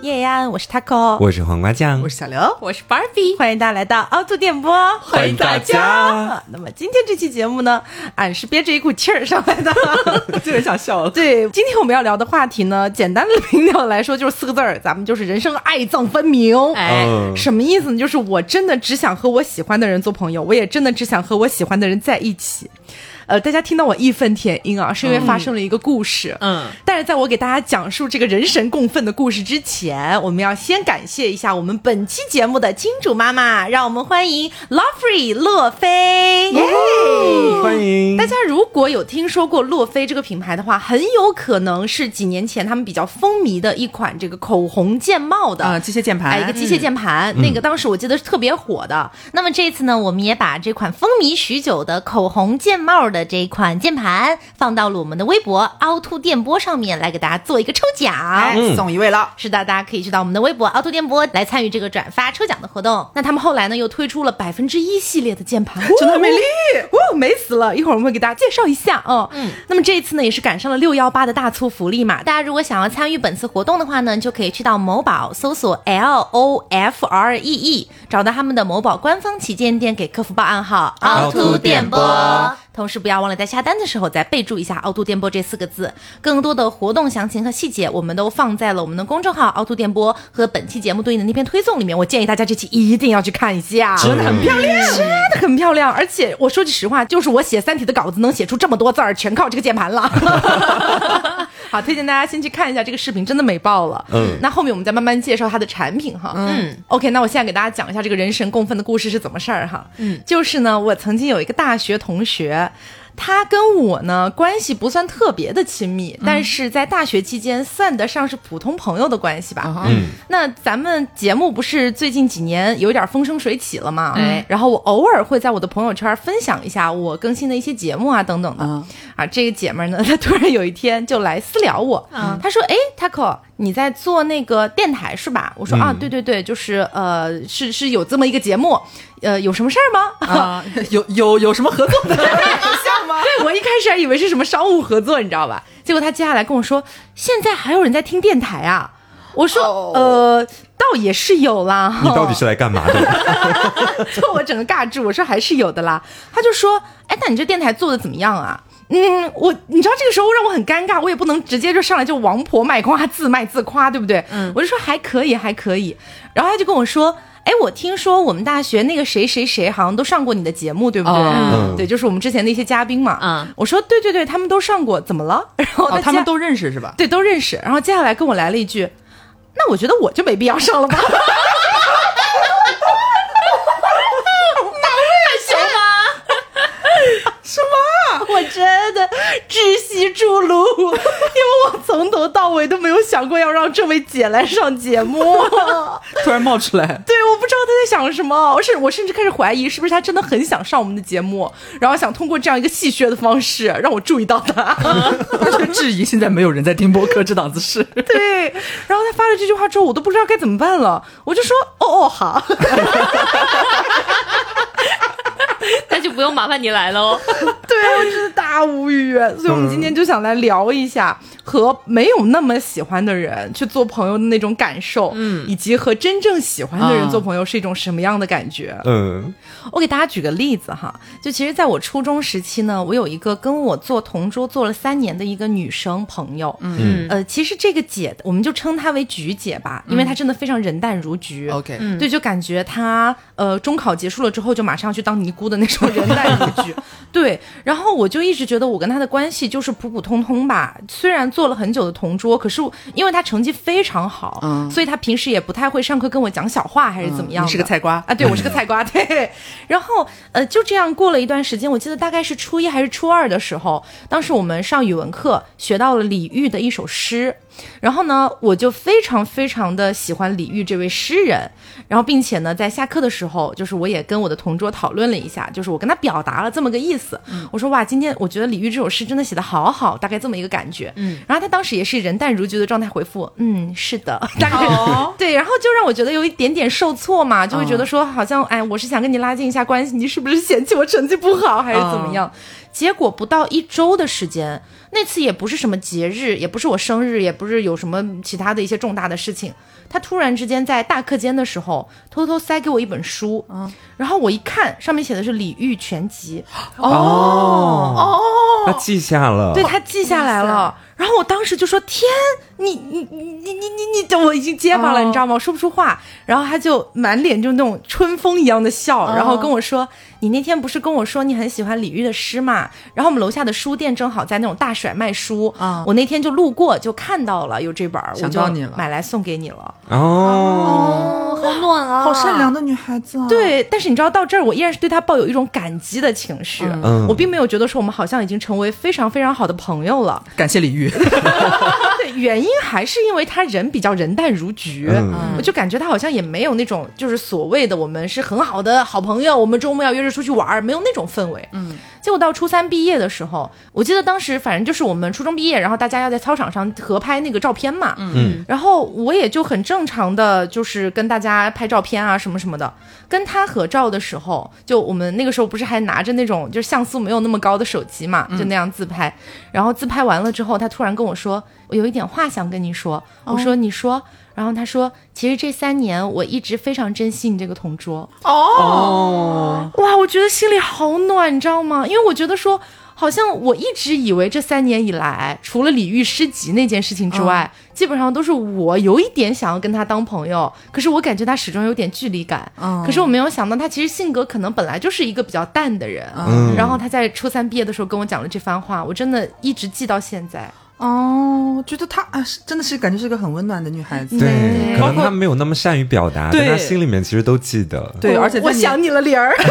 叶安，我是 Taco，我是黄瓜酱，我是小刘，我是 Barbie，欢迎大家来到凹凸电波，欢迎大家。那么今天这期节目呢，俺是憋着一股气儿上来的，就很想笑了。对，今天我们要聊的话题呢，简单的明了来说就是四个字儿，咱们就是人生爱憎分明。哎，什么意思呢？就是我真的只想和我喜欢的人做朋友，我也真的只想和我喜欢的人在一起。呃，大家听到我义愤填膺啊，是因为发生了一个故事。嗯，但是在我给大家讲述这个人神共愤的故事之前，我们要先感谢一下我们本期节目的金主妈妈，让我们欢迎 Lovefree 洛菲。耶！欢迎大家如果有听说过洛菲这个品牌的话，很有可能是几年前他们比较风靡的一款这个口红键帽的啊，机械键盘，哎，一个机械键盘，那个当时我记得是特别火的。那么这次呢，我们也把这款风靡许久的口红键帽的这一款键盘放到了我们的微博凹凸电波上面来给大家做一个抽奖。哎，送一位了。是的，大家可以去到我们的微博凹凸电波来参与这个转发抽奖的活动。那他们后来呢，又推出了百分之一系列的键盘，真的很美丽，哦，美死了！一会儿我们会给大家介绍一下哦。嗯，那么这一次呢，也是赶上了六幺八的大促福利嘛。大家如果想要参与本次活动的话呢，就可以去到某宝搜索 L O F R E E，找到他们的某宝官方旗舰店，给客服报暗号凹凸电波。同时不要忘了在下单的时候再备注一下“凹凸电波”这四个字。更多的活动详情和细节，我们都放在了我们的公众号“凹凸电波”和本期节目对应的那篇推送里面。我建议大家这期一定要去看一下，真的很漂亮，真的很漂亮。而且我说句实话，就是我写《三体》的稿子能写出这么多字儿，全靠这个键盘了。好，推荐大家先去看一下这个视频，真的美爆了。嗯，那后面我们再慢慢介绍它的产品哈。嗯，OK，那我现在给大家讲一下这个人神共愤的故事是怎么事儿哈。嗯，就是呢，我曾经有一个大学同学。他跟我呢关系不算特别的亲密，但是在大学期间算得上是普通朋友的关系吧。嗯，那咱们节目不是最近几年有点风生水起了吗？哎，然后我偶尔会在我的朋友圈分享一下我更新的一些节目啊等等的。啊，这个姐们呢，她突然有一天就来私聊我，她说：“哎，Taco，你在做那个电台是吧？”我说：“啊，对对对，就是呃，是是有这么一个节目，呃，有什么事儿吗？啊，有有有什么合作的 项吗？对我一开始还以为是什么商务合作，你知道吧？结果他接下来跟我说，现在还有人在听电台啊。我说，呃，倒也是有啦。你到底是来干嘛的？就我整个尬住，我说还是有的啦。他就说，哎，那你这电台做的怎么样啊？嗯，我你知道这个时候让我很尴尬，我也不能直接就上来就王婆卖瓜，自卖自夸，对不对？嗯，我就说还可以，还可以。然后他就跟我说。哎，我听说我们大学那个谁谁谁好像都上过你的节目，对不对？对，就是我们之前的一些嘉宾嘛。嗯，我说对对对，他们都上过，怎么了？然后他们都认识是吧？对，都认识。然后接下来跟我来了一句，那我觉得我就没必要上了吧。什么？我真的窒息出炉，因为我从头到尾都没有想过要让这位姐来上节目，突然冒出来。对，我不知道她在想什么，我甚我甚至开始怀疑，是不是她真的很想上我们的节目，然后想通过这样一个戏谑的方式让我注意到她。这个质疑现在没有人在听播客这档子事。对，然后她发了这句话之后，我都不知道该怎么办了，我就说哦哦好。那就不用麻烦你来了哦。对啊，我真的大无语。所以，我们今天就想来聊一下和没有那么喜欢的人去做朋友的那种感受，嗯，以及和真正喜欢的人做朋友是一种什么样的感觉。嗯，我给大家举个例子哈，就其实在我初中时期呢，我有一个跟我做同桌做了三年的一个女生朋友，嗯，呃，其实这个姐，我们就称她为菊姐吧，因为她真的非常人淡如菊。OK，对，就感觉她呃中考结束了之后就马上去当尼姑的那种人淡如菊。对，然后我就一直觉得我跟他的关系就是普普通通吧，虽然做了很久的同桌，可是因为他成绩非常好，嗯，所以他平时也不太会上课跟我讲小话还是怎么样。你是个菜瓜啊？对，我是个菜瓜。对，然后呃就这样过了一段时间，我记得大概是初一还是初二的时候，当时我们上语文课学到了李煜的一首诗。然后呢，我就非常非常的喜欢李煜这位诗人，然后并且呢，在下课的时候，就是我也跟我的同桌讨论了一下，就是我跟他表达了这么个意思，我说哇，今天我觉得李煜这首诗真的写的好好，大概这么一个感觉，嗯，然后他当时也是人淡如菊的状态回复，嗯，是的，大概 对，然后就让我觉得有一点点受挫嘛，就会觉得说好像哎，我是想跟你拉近一下关系，你是不是嫌弃我成绩不好还是怎么样？结果不到一周的时间，那次也不是什么节日，也不是我生日，也不是有什么其他的一些重大的事情。他突然之间在大课间的时候，偷偷塞给我一本书，然后我一看，上面写的是《李煜全集》，哦，他记下了。对他记下来了。然后我当时就说：“天，你你你你你你你，我已经结巴了，你知道吗？我说不出话。”然后他就满脸就那种春风一样的笑，然后跟我说：“你那天不是跟我说你很喜欢李煜的诗嘛？然后我们楼下的书店正好在那种大甩卖书，啊我那天就路过就看到了有这本，我就想到你了买来送给你了。哦，哦，好暖啊，好善良的女孩子啊！，对，但是你知道到这儿，我依然是对他抱有一种感激的情绪，嗯我并没有觉得说我们好像已经成为非常非常好的朋友了。感谢李煜。对，原因还是因为他人比较人淡如菊，嗯我就感觉他好像也没有那种就是所谓的我们是很好的好朋友，我们周末要约着出去玩儿，没有那种氛围。嗯，结果到初三毕业的时候，我记得当时反正就是我们初中毕业，然后大家要在操场上合拍那个照片嘛。嗯，然后我也就很正常的就是跟大家拍照片啊什么什么的。跟他合照的时候，就我们那个时候不是还拿着那种就是像素没有那么高的手机嘛，就那样自拍。然后自拍完了之后，他突然跟我说：“我有一点话想跟你说。”我说：“你说。”然后他说：“其实这三年我一直非常珍惜你这个同桌。”哦，哇，我觉得心里好暖，你知道吗？因为我觉得说，好像我一直以为这三年以来，除了李煜诗集那件事情之外，基本上都是我有一点想要跟他当朋友，可是我感觉他始终有点距离感。嗯可是我没有想到，他其实性格可能本来就是一个比较淡的人。嗯然后他在初三毕业的时候跟我讲了这番话，我真的一直记到现在。哦，觉得她啊，是真的是感觉是个很温暖的女孩子。对，可能她没有那么善于表达，对但她心里面其实都记得。对，而且我想你了，玲儿。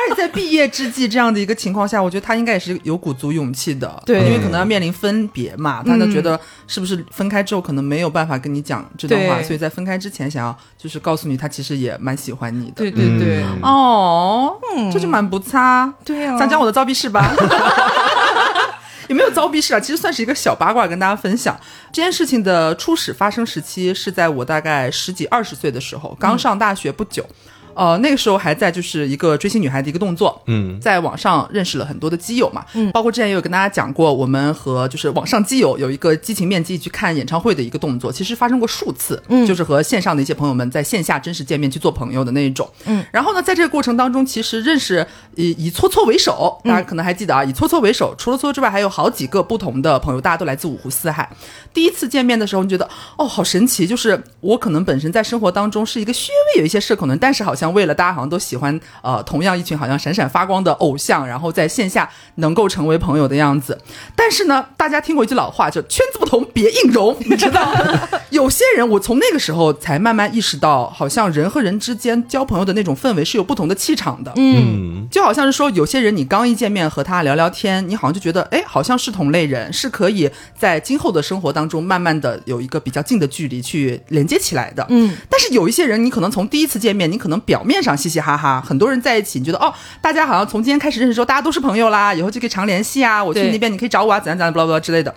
而且在毕业之际这样的一个情况下，我觉得她应该也是有鼓足勇气的，对因为可能要面临分别嘛，她就觉得是不是分开之后可能没有办法跟你讲这段话，所以在分开之前想要就是告诉你，她其实也蛮喜欢你的。对对对，嗯哦，这就蛮不差。对啊讲讲我的造币事吧。也没有遭逼事啊，其实算是一个小八卦跟大家分享。这件事情的初始发生时期是在我大概十几二十岁的时候，刚上大学不久。呃，那个时候还在就是一个追星女孩的一个动作，嗯在网上认识了很多的基友嘛，嗯，包括之前也有跟大家讲过，我们和就是网上基友有一个激情面基去看演唱会的一个动作，其实发生过数次，嗯，就是和线上的一些朋友们在线下真实见面去做朋友的那一种，嗯，然后呢，在这个过程当中，其实认识以以搓搓为首，大家可能还记得啊，以搓搓为首，除了搓搓之外，还有好几个不同的朋友，大家都来自五湖四海。第一次见面的时候，你觉得哦，好神奇，就是我可能本身在生活当中是一个稍微有一些社恐的人，但是好像为了大家好像都喜欢呃同样一群好像闪闪发光的偶像，然后在线下能够成为朋友的样子。但是呢，大家听过一句老话，就圈子不同别硬融，你知道，有些人我从那个时候才慢慢意识到，好像人和人之间交朋友的那种氛围是有不同的气场的。嗯，就好像是说，有些人你刚一见面和他聊聊天，你好像就觉得，哎，好像是同类人，是可以在今后的生活当中慢慢的有一个比较近的距离去连接起来的。嗯，但是有一些人，你可能从第一次见面，你可能表面上嘻嘻哈哈，很多人在一起，你觉得哦，大家好像从今天开始认识之后，大家都是朋友啦，以后就可以常联系啊，我去那边你可以找我啊，怎样怎样，巴拉巴拉之类的。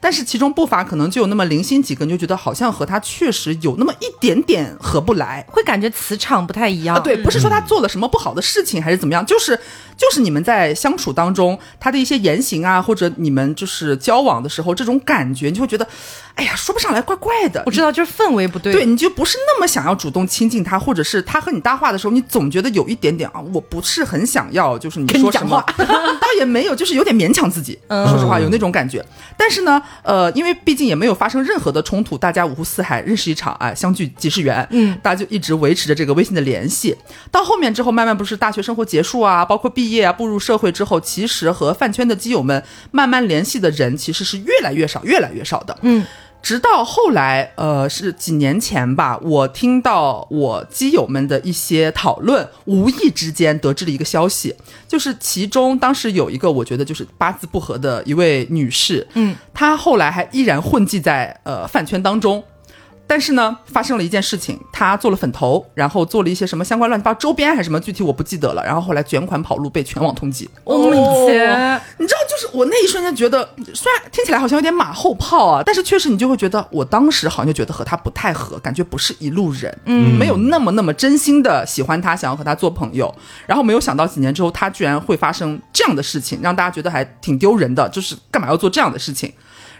但是其中不乏可能就有那么零星几个，你就觉得好像和他确实有那么一点点合不来。会感觉磁场不太一样。啊，对，不是说他做了什么不好的事情，还是怎么样，就是就是你们在相处当中，他的一些言行啊，或者你们就是交往的时候，这种感觉，你就会觉得，哎呀，说不上来，怪怪的。我知道，就是氛围不对。对，你就不是那么想要主动亲近他，或者是他和你搭话的时候，你总觉得有一点点啊，我不是很想要，就是你说什么，倒也没有，就是有点勉强自己。说实话，有那种感觉。但是呢，呃，因为毕竟也没有发生任何的冲突，大家五湖四海认识一场，哎、相聚即是缘，嗯，大家就一直维持着这个微信的联系。到后面之后，慢慢不是大学生活结束啊，包括毕业啊，步入社会之后，其实和饭圈的基友们慢慢联系的人，其实是越来越少，越来越少的。嗯。直到后来，呃，是几年前吧，我听到我基友们的一些讨论，无意之间得知了一个消息，就是其中当时有一个我觉得就是八字不合的一位女士，嗯，她后来还依然混迹在呃饭圈当中。但是呢，发生了一件事情，他做了粉头，然后做了一些什么相关乱七八糟周边还是什么，具体我不记得了。然后后来卷款跑路，被全网通缉。哦天！你知道，就是我那一瞬间觉得，虽然听起来好像有点马后炮啊，但是确实你就会觉得，我当时好像就觉得和他不太合，感觉不是一路人，嗯，没有那么那么真心的喜欢他，想要和他做朋友。然后没有想到几年之后，他居然会发生这样的事情，让大家觉得还挺丢人的，就是干嘛要做这样的事情？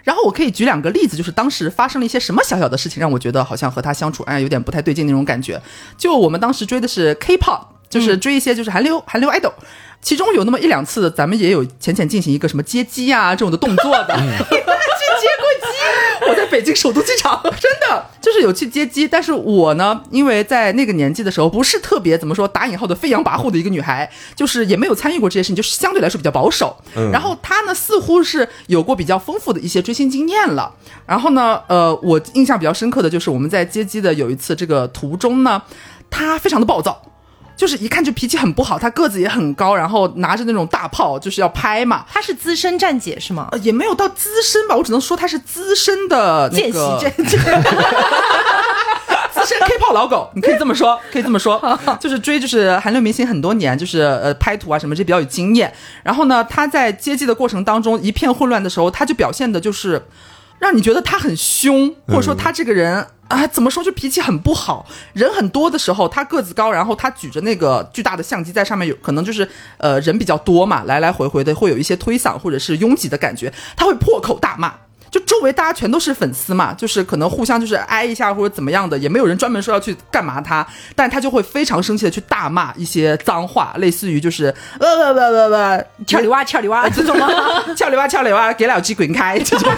然后我可以举两个例子，就是当时发生了一些什么小小的事情，让我觉得好像和他相处，哎，有点不太对劲那种感觉。就我们当时追的是 K-pop，就是追一些就是韩流韩流 idol，其中有那么一两次，咱们也有浅浅进行一个什么接机啊这种的动作的。接过机？我在北京首都机场，真的就是有去接机。但是我呢，因为在那个年纪的时候，不是特别怎么说打引号的飞扬跋扈的一个女孩，就是也没有参与过这些事情，就是相对来说比较保守。然后她呢，似乎是有过比较丰富的一些追星经验了。然后呢，呃，我印象比较深刻的就是我们在接机的有一次这个途中呢，她非常的暴躁。就是一看就脾气很不好，他个子也很高，然后拿着那种大炮就是要拍嘛，他是资深站姐是吗？呃，也没有到资深吧，我只能说他是资深的那见习个站姐，资深 K 炮老狗，你可以这么说，可以这么说，就是追就是韩流明星很多年，就是呃拍图啊什么这比较有经验。然后呢，他在接机的过程当中一片混乱的时候，他就表现的就是让你觉得他很凶，或者说他这个人。啊，怎么说就脾气很不好，人很多的时候，他个子高，然后他举着那个巨大的相机在上面有，可能就是呃人比较多嘛，来来回回的会有一些推搡或者是拥挤的感觉，他会破口大骂。就周围大家全都是粉丝嘛，就是可能互相就是挨一下或者怎么样的，也没有人专门说要去干嘛他，但他就会非常生气的去大骂一些脏话，类似于就是呃呃呃呃呃，俏里哇俏里哇这种吗？俏里哇俏里哇，给老鸡滚开这种。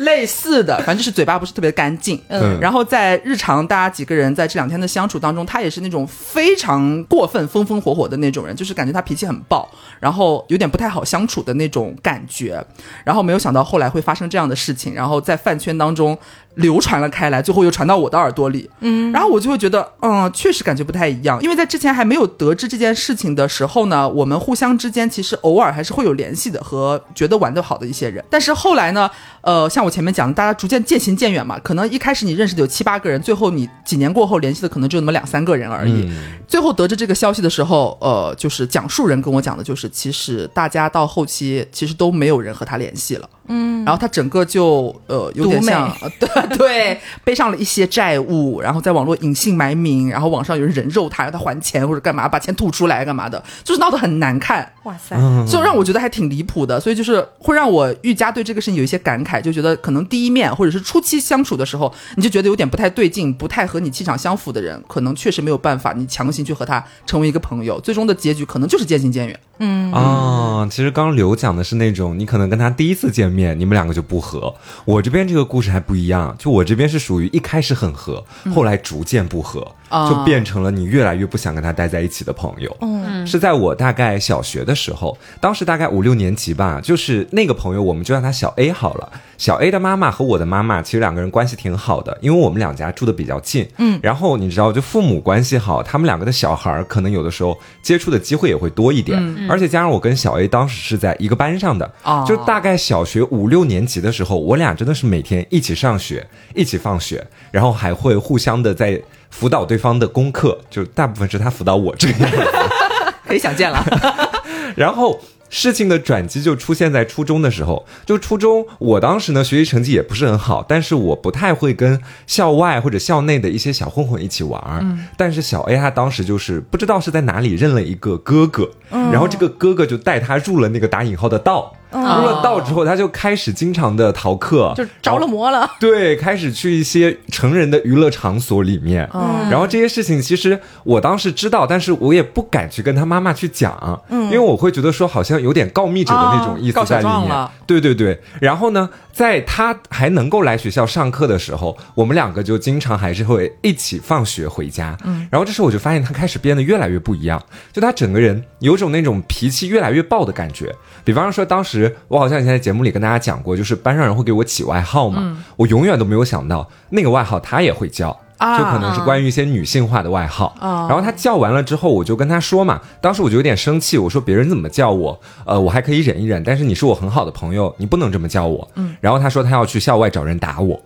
类似的，反正就是嘴巴不是特别干净。嗯，然后在日常大家几个人在这两天的相处当中，他也是那种非常过分、风风火火的那种人，就是感觉他脾气很暴，然后有点不太好相处的那种感觉。然后没有想到后来会发生这样的事情，然后在饭圈当中流传了开来，最后又传到我的耳朵里。嗯，然后我就会觉得，嗯，确实感觉不太一样，因为在之前还没有得知这件事情的时候呢，我们互相之间其实偶尔还是会有联系的，和觉得玩得好的一些人。但是后来呢，呃，像我前面讲的，大家逐渐渐行渐远嘛，可能一开始你认识的有七八个人，最后你几年过后联系的可能就那么两三个人而已。最后得知这个消息的时候，呃，就是讲述人跟我讲的，就是其实大家到后期其实都没有人和他联系了。嗯，然后他整个就呃有点像，呃对 对，背上了一些债务，然后在网络隐姓埋名，然后网上有人人肉他，让他还钱或者干嘛，把钱吐出来干嘛的，就是闹得很难看。哇塞，就让我觉得还挺离谱的，所以就是会让我愈加对这个事情有一些感慨，就觉得可能第一面或者是初期相处的时候，你就觉得有点不太对劲，不太和你气场相符的人，可能确实没有办法，你强行去和他成为一个朋友，最终的结局可能就是渐行渐远。嗯啊，其实刚刚刘讲的是那种你可能跟他第一次见面，你们两个就不合。我这边这个故事还不一样，就我这边是属于一开始很合，后来逐渐不合，就变成了你越来越不想跟他待在一起的朋友。嗯，是在我大概小学的时候，当时大概五六年级吧，就是那个朋友，我们就让他小 A 好了。小 A 的妈妈和我的妈妈其实两个人关系挺好的，因为我们两家住的比较近。嗯，然后你知道，就父母关系好，他们两个的小孩儿可能有的时候接触的机会也会多一点。而且加上我跟小 A 当时是在一个班上的，就大概小学五六年级的时候，我俩真的是每天一起上学，一起放学，然后还会互相的在辅导对方的功课，就大部分是他辅导我这个样子。可以想见了，然后事情的转机就出现在初中的时候。就初中，我当时呢学习成绩也不是很好，但是我不太会跟校外或者校内的一些小混混一起玩儿。但是小 A 他当时就是不知道是在哪里认了一个哥哥，然后这个哥哥就带他入了那个打引号的道。入了道之后，他就开始经常的逃课，就着了魔了。对，开始去一些成人的娱乐场所里面，嗯然后这些事情其实我当时知道，但是我也不敢去跟他妈妈去讲，嗯因为我会觉得说好像有点告密者的那种意思在里面。对对对，然后呢，在他还能够来学校上课的时候，我们两个就经常还是会一起放学回家。嗯，然后这时候我就发现他开始变得越来越不一样，就他整个人有种那种脾气越来越暴的感觉。比方说，当时我好像以前在节目里跟大家讲过，就是班上人会给我起外号嘛，我永远都没有想到那个外号他也会叫，就可能是关于一些女性化的外号。然后他叫完了之后，我就跟他说嘛，当时我就有点生气，我说别人怎么叫我，呃，我还可以忍一忍，但是你是我很好的朋友，你不能这么叫我。然后他说他要去校外找人打我。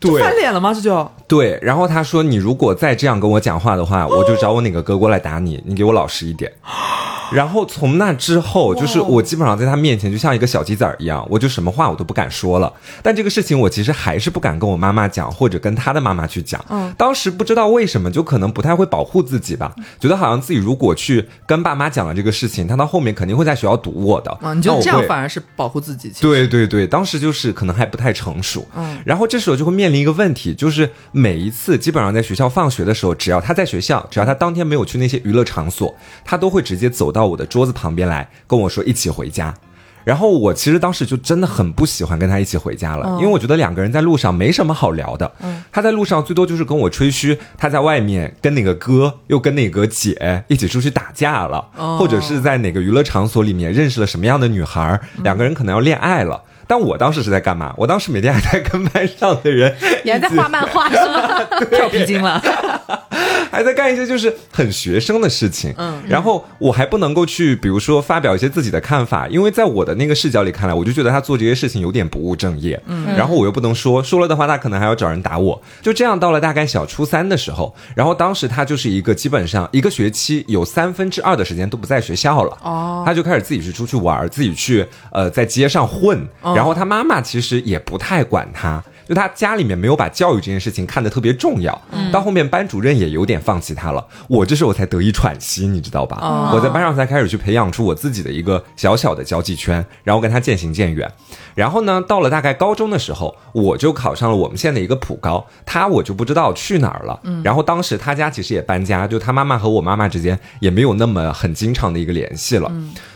对翻脸了吗？这就对，然后他说：“你如果再这样跟我讲话的话，我就找我哪个哥过来打你，你给我老实一点。” 然后从那之后，就是我基本上在他面前就像一个小鸡仔儿一样，我就什么话我都不敢说了。但这个事情我其实还是不敢跟我妈妈讲，或者跟他的妈妈去讲。嗯，当时不知道为什么，就可能不太会保护自己吧，觉得好像自己如果去跟爸妈讲了这个事情，他到后面肯定会在学校堵我的。啊，你就那这样反而是保护自己。对对对，当时就是可能还不太成熟，嗯，然后这时候就会面临一个问题，就是每一次基本上在学校放学的时候，只要他在学校，只要他当天没有去那些娱乐场所，他都会直接走到我的桌子旁边来跟我说一起回家。然后我其实当时就真的很不喜欢跟他一起回家了，因为我觉得两个人在路上没什么好聊的。他在路上最多就是跟我吹嘘他在外面跟哪个哥又跟哪个姐一起出去打架了，或者是在哪个娱乐场所里面认识了什么样的女孩，两个人可能要恋爱了。但我当时是在干嘛？我当时每天还在跟班上的人 你还在画漫画是吗？跳皮筋了。还在干一些就是很学生的事情，嗯，然后我还不能够去，比如说发表一些自己的看法，因为在我的那个视角里看来，我就觉得他做这些事情有点不务正业，嗯，然后我又不能说，说了的话他可能还要找人打我，就这样到了大概小初三的时候，然后当时他就是一个基本上一个学期有三分之二的时间都不在学校了，哦，他就开始自己去出去玩，自己去呃在街上混，然后他妈妈其实也不太管他。就他家里面没有把教育这件事情看得特别重要，到后面班主任也有点放弃他了。我这时候才得以喘息，你知道吧？我在班上才开始去培养出我自己的一个小小的交际圈，然后跟他渐行渐远。然后呢，到了大概高中的时候，我就考上了我们县的一个普高，他我就不知道去哪儿了。然后当时他家其实也搬家，就他妈妈和我妈妈之间也没有那么很经常的一个联系了。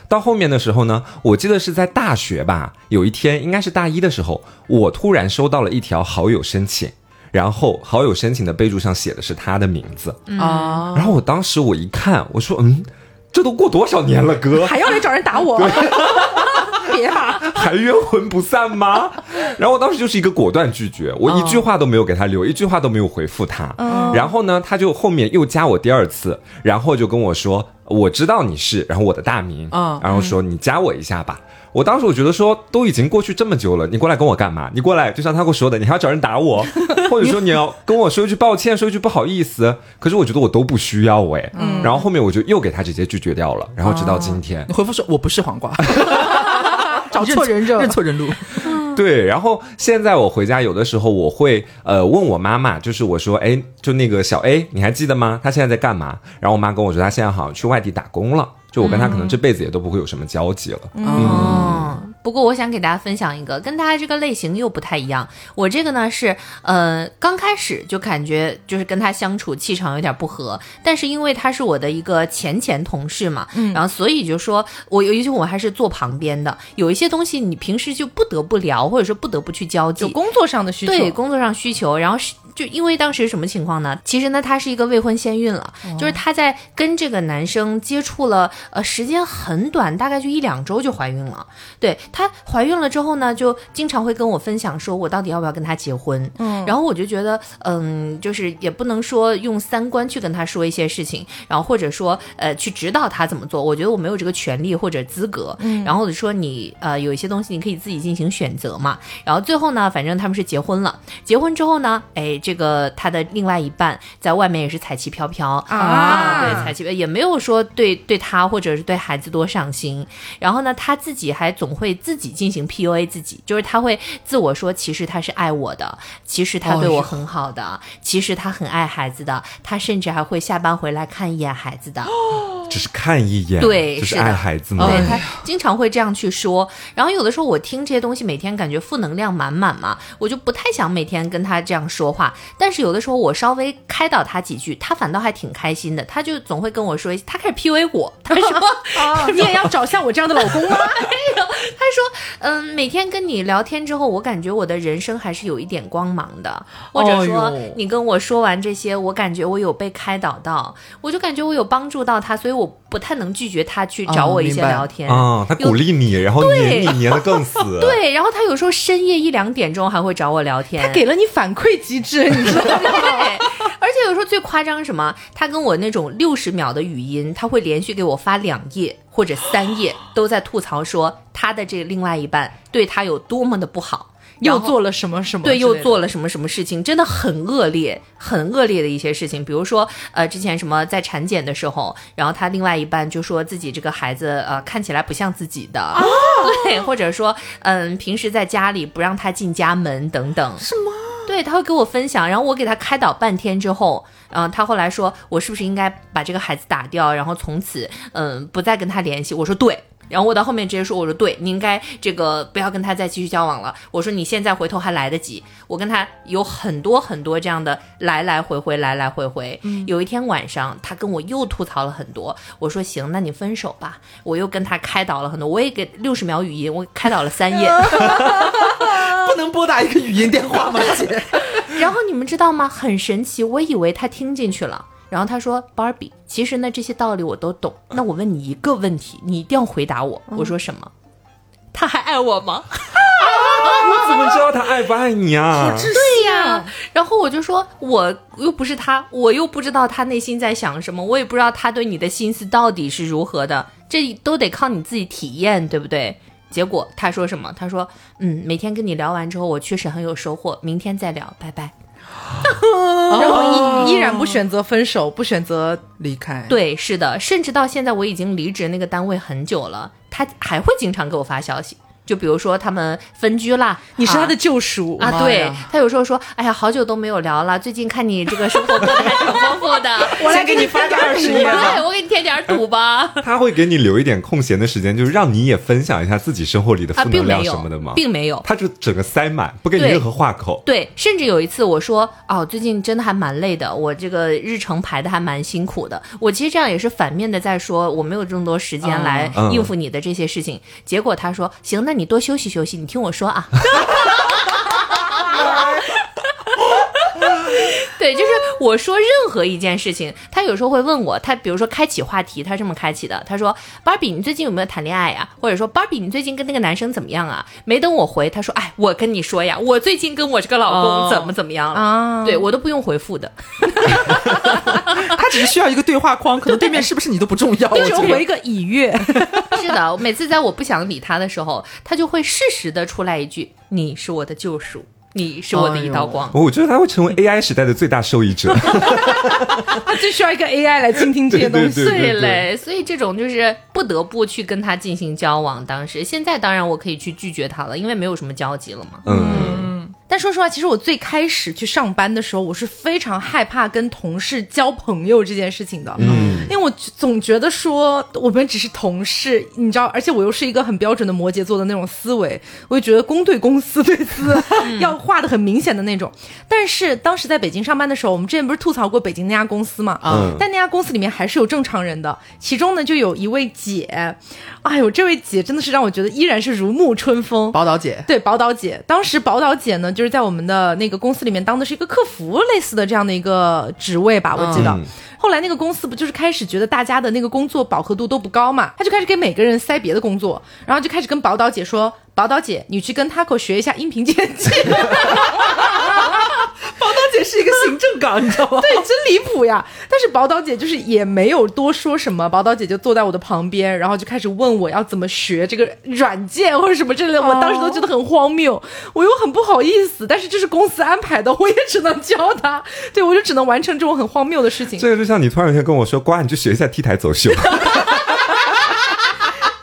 到后面的时候呢，我记得是在大学吧，有一天应该是大一的时候，我突然收到了一条好友申请，然后好友申请的备注上写的是他的名字。啊，然后我当时我一看，我说嗯，这都过多少年了，哥，还要来找人打我？还冤魂不散吗？然后我当时就是一个果断拒绝，我一句话都没有给他留，一句话都没有回复他。然后呢，他就后面又加我第二次，然后就跟我说，我知道你是，然后我的大名，嗯然后说你加我一下吧。我当时我觉得说都已经过去这么久了，你过来跟我干嘛？你过来就像他跟我说的，你还要找人打我，或者说你要跟我说一句抱歉，说一句不好意思。可是我觉得我都不需要哎。然后后面我就又给他直接拒绝掉了，然后直到今天你。回复说我不是黄瓜，找错人惹认错人路。对，然后现在我回家有的时候我会呃问我妈妈，就是我说，哎，就那个小 A，你还记得吗？他现在在干嘛？然后我妈跟我说，他现在好像去外地打工了。就我跟他可能这辈子也都不会有什么交集了。哦，不过我想给大家分享一个，跟大家这个类型又不太一样。我这个呢是，呃，刚开始就感觉就是跟他相处气场有点不合，但是因为他是我的一个前前同事嘛，嗯。然后所以就说我尤其我还是坐旁边的，有一些东西你平时就不得不聊，或者说不得不去交际。有，工作上的需求，对工作上需求，然后是就因为当时什么情况呢？其实呢，她是一个未婚先孕了，就是她在跟这个男生接触了，呃，时间很短，大概就一两周就怀孕了。对她怀孕了之后呢，就经常会跟我分享说，我到底要不要跟他结婚？嗯，然后我就觉得，嗯，就是也不能说用三观去跟他说一些事情，然后或者说呃去指导他怎么做，我觉得我没有这个权利或者资格。嗯，然后说你呃有一些东西你可以自己进行选择嘛。然后最后呢，反正他们是结婚了。结婚之后呢，哎，这个他的另外一半在外面也是彩旗飘飘啊对，彩旗也没有说对对他或者是对孩子多上心。然后呢，他自己还总会自己进行 PUA 自己，就是他会自我说，其实他是爱我的，其实他对我很好的，其实他很爱孩子的，他甚至还会下班回来看一眼孩子的。只是看一眼，对就是爱孩子嘛。对他经常会这样去说，然后有的时候我听这些东西，每天感觉负能量满满嘛，我就不太想每天跟他这样说话。但是有的时候我稍微开导他几句，他反倒还挺开心的，他就总会跟我说，他开始 PUA 我，他说。啊 你也要找像我这样的老公吗？他说：“嗯，每天跟你聊天之后，我感觉我的人生还是有一点光芒的。或者说哎，你跟我说完这些，我感觉我有被开导到，我就感觉我有帮助到他，所以我不太能拒绝他去找我一些聊天。啊，他鼓励你，然后对黏你黏的更死。对，然后他有时候深夜一两点钟还会找我聊天。他给了你反馈机制，你知道吗？对，而且有时候最夸张什么？他跟我那种六十秒的语音，他会连续给我发两页或者三页，都在吐槽说他的这个另外一半对他有多么的不好。又做了什么什么？对，又做了什么什么事情？真的很恶劣，很恶劣的一些事情。比如说，呃，之前什么在产检的时候，然后他另外一半就说自己这个孩子呃看起来不像自己的，对，或者说嗯平时在家里不让他进家门等等。什么？对，他会给我分享，然后我给他开导半天之后，嗯，他后来说我是不是应该把这个孩子打掉，然后从此嗯不再跟他联系？我说对。然后我到后面直接说，我说对，你应该这个不要跟他再继续交往了。我说你现在回头还来得及。我跟他有很多很多这样的来来回回，来来回回。有一天晚上，他跟我又吐槽了很多。我说行，那你分手吧。我又跟他开导了很多，我也给六十秒语音，我开导了三页。不能拨打一个语音电话吗，姐？然后你们知道吗？很神奇，我以为他听进去了。然后他说：“Barbie，其实呢这些道理我都懂。那我问你一个问题，你一定要回答我。我说什么？他还爱我吗？我怎么知道他爱不爱你啊？对呀。然后我就说，我又不是他，我又不知道他内心在想什么，我也不知道他对你的心思到底是如何的，这都得靠你自己体验，对不对？结果他说什么？他说：嗯，每天跟你聊完之后，我确实很有收获。明天再聊，拜拜。”然后依依然不选择分手，不选择离开。对，是的，甚至到现在我已经离职那个单位很久了，他还会经常给我发消息。就比如说他们分居啦，你是他的救赎啊！对他有时候说：“哎呀，好久都没有聊了，最近看你这个生活过得还挺丰富的，我来给你发个二十页，我给你添点堵吧。”他会给你留一点空闲的时间，就是让你也分享一下自己生活里的负能量什么的吗？并没有，他就整个塞满，不给你任何话口。对，甚至有一次我说：“哦，最近真的还蛮累的，我这个日程排的还蛮辛苦的。”我其实这样也是反面的在说，我没有这么多时间来应付你的这些事情。结果他说：“行，那你多休息休息。”你听我说啊，对，就是我说任何一件事情，他有时候会问我，他比如说开启话题，他这么开启的，他说芭比，你最近有没有谈恋爱呀？或者说芭比，你最近跟那个男生怎么样啊？没等我回，他说，哎，我跟你说呀，我最近跟我这个老公怎么怎么样了啊？对我都不用回复的，他只是需要一个对话框，可能对面是不是你都不重要，就回一个已阅。是的，每次在我不想理他的时候，他就会适时的出来一句：“你是我的救赎，你是我的一道光。”我觉得他会成为 AI 时代的最大受益者。他最需要一个 AI 来倾听这些东西，对嘞。所以这种就是不得不去跟他进行交往。当时，现在当然我可以去拒绝他了，因为没有什么交集了嘛。嗯。但说实话，其实我最开始去上班的时候，我是非常害怕跟同事交朋友这件事情的。嗯，因为我总觉得说我们只是同事，你知道，而且我又是一个很标准的摩羯座的那种思维，我就觉得公对公，私对私，要画的很明显的那种。但是当时在北京上班的时候，我们之前不是吐槽过北京那家公司嘛？嗯，但那家公司里面还是有正常人的，其中呢就有一位姐，哎呦，这位姐真的是让我觉得依然是如沐春风。宝岛姐，对，宝岛姐，当时宝岛姐呢就。就是在我们的那个公司里面当的是一个客服类似的这样的一个职位吧，我记得。后来那个公司不就是开始觉得大家的那个工作饱和度都不高嘛，他就开始给每个人塞别的工作，然后就开始跟宝岛姐说：“宝岛姐，你去跟 Taco 学一下音频剪辑。” 姐是一个行政岗，你知道吗？对，真离谱呀！但是宝岛姐就是也没有多说什么，宝岛姐就坐在我的旁边，然后就开始问我要怎么学这个软件或者什么之类的。我当时都觉得很荒谬，我又很不好意思，但是这是公司安排的，我也只能教他。对我就只能完成这种很荒谬的事情。这个就像你突然有一天跟我说：“瓜，你去学一下 T 台走秀。”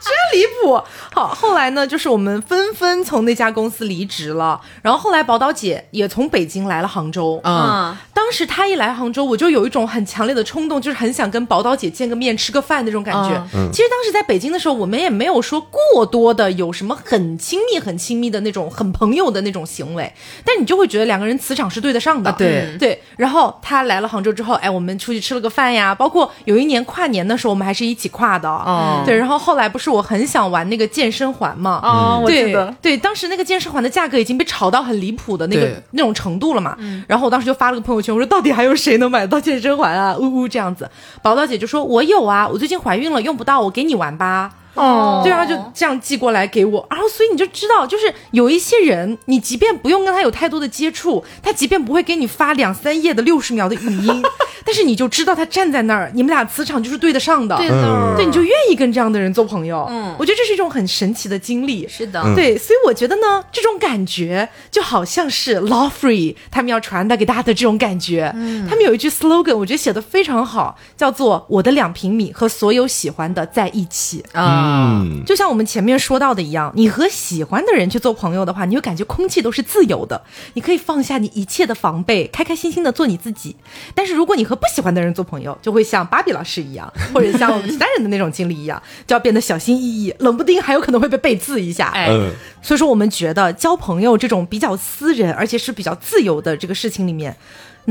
真离谱。好，后来呢，就是我们纷纷从那家公司离职了，然后后来宝岛姐也从北京来了杭州。嗯，当时她一来杭州，我就有一种很强烈的冲动，就是很想跟宝岛姐见个面，吃个饭那种感觉。嗯，其实当时在北京的时候，我们也没有说过多的有什么很亲密、很亲密的那种很朋友的那种行为，但你就会觉得两个人磁场是对得上的。对对。然后她来了杭州之后，哎，我们出去吃了个饭呀，包括有一年跨年的时候，我们还是一起跨的。哦，对。然后后来不是我很想玩那个。健身环嘛，啊，我记得，对，当时那个健身环的价格已经被炒到很离谱的那个那种程度了嘛。然后我当时就发了个朋友圈，我说到底还有谁能买得到健身环啊？呜呜，这样子，宝宝姐就说我有啊，我最近怀孕了，用不到，我给你玩吧。哦，对啊，就这样寄过来给我，然后所以你就知道，就是有一些人，你即便不用跟他有太多的接触，他即便不会给你发两三页的六十秒的语音，但是你就知道他站在那儿，你们俩磁场就是对得上的，对对，你就愿意跟这样的人做朋友。嗯。我觉得这是一种很神奇的经历。是的，对，所以我觉得呢，这种感觉就好像是 Law Free 他们要传达给大家的这种感觉。嗯，他们有一句 slogan，我觉得写的非常好，叫做“我的两平米和所有喜欢的在一起”。啊，嗯，就像我们前面说到的一样，你和喜欢的人去做朋友的话，你会感觉空气都是自由的，你可以放下你一切的防备，开开心心的做你自己。但是如果你和不喜欢的人做朋友，就会像芭比老师一样，或者像我们其他人的那种经历一样，就要变得小心翼翼，冷不丁还有可能会被背刺一下。哎嗯，所以说，我们觉得交朋友这种比较私人，而且是比较自由的这个事情里面，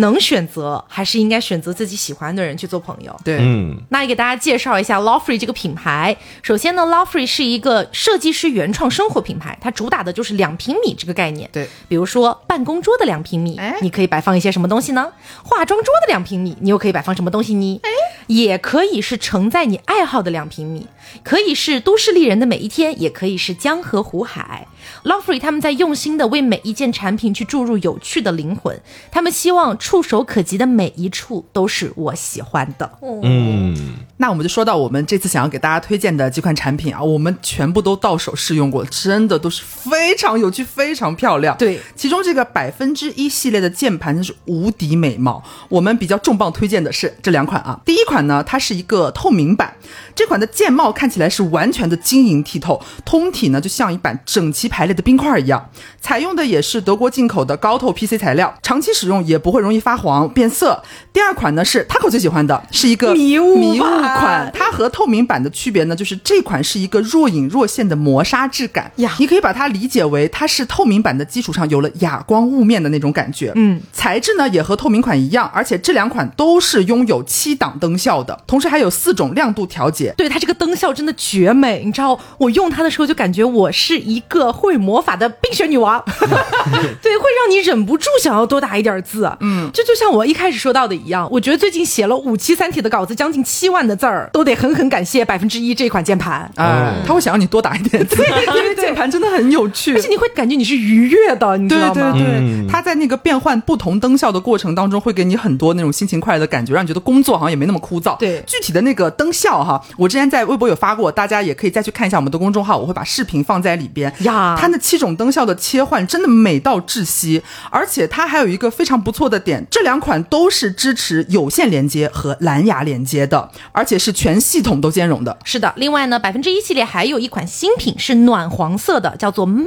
能选择还是应该选择自己喜欢的人去做朋友。对，嗯，那也给大家介绍一下 Lawfree 这个品牌。首先呢，Lawfree 是一个设计师原创生活品牌，它主打的就是两平米这个概念。对，比如说办公桌的两平米，哎你可以摆放一些什么东西呢？化妆桌的两平米，你又可以摆放什么东西呢？哎，也可以是承载你爱好的两平米，可以是都市丽人的每一天，也可以是江河湖海。Lawfree 他们在用心的为每一件产品去注入有趣的灵魂，他们希望触手可及的每一处都是我喜欢的。嗯，那我们就说到我们这次想要给大家推荐的几款产品啊，我们全部都到手试用过，真的都是非常有趣、非常漂亮。对，其中这个百分之一系列的键盘真是无敌美貌。我们比较重磅推荐的是这两款啊，第一款呢，它是一个透明版，这款的键帽看起来是完全的晶莹剔透，通体呢就像一板整齐排列的冰块一样。采用的也是德国进口的高透 PC 材料，长期使用也不会容易发黄变色。第二款呢是 Taco 最喜欢的，是一个迷雾迷雾款，它和透明版的区别呢，就是这款是一个若隐若现的磨砂质感呀你可以把它理解为它是透明版的基础上有了哑光雾面的那种感觉。嗯，材质呢也和透明款一样，而且这两款都是拥有七档灯效的，同时还有四种亮度调节。对它这个灯效真的绝美，你知道，我用它的时候就感觉我是一个会魔法的冰雪女王，对，会让你忍不住想要多打一点字。嗯，这就像我一开始说到的一样，我觉得最近写了五期《三体》的稿子，将近七万的字儿，都得狠狠感谢百分之一这款键盘。哎，它会想让你多打一点字，因为键盘真的很有趣而。且你会感觉你是愉悦的，你知对道吗？对对，嗯它在那个变换不同灯效的过程当中，会给你很多那种心情快乐的感觉，让你觉得工作好像也没那么枯燥。对具体的那个灯效哈，我之前在微博有发过，大家也可以再去看一下我们的公众号，我会把视频放在里边。呀它那七种灯效的切换真的美到窒息，而且它还有一个非常不错的点，这两款都是支持有线连接和蓝牙连接的，而且是全系统都兼容的。是的，另外呢，百分之一系列还有一款新品是暖黄色的，叫做慢。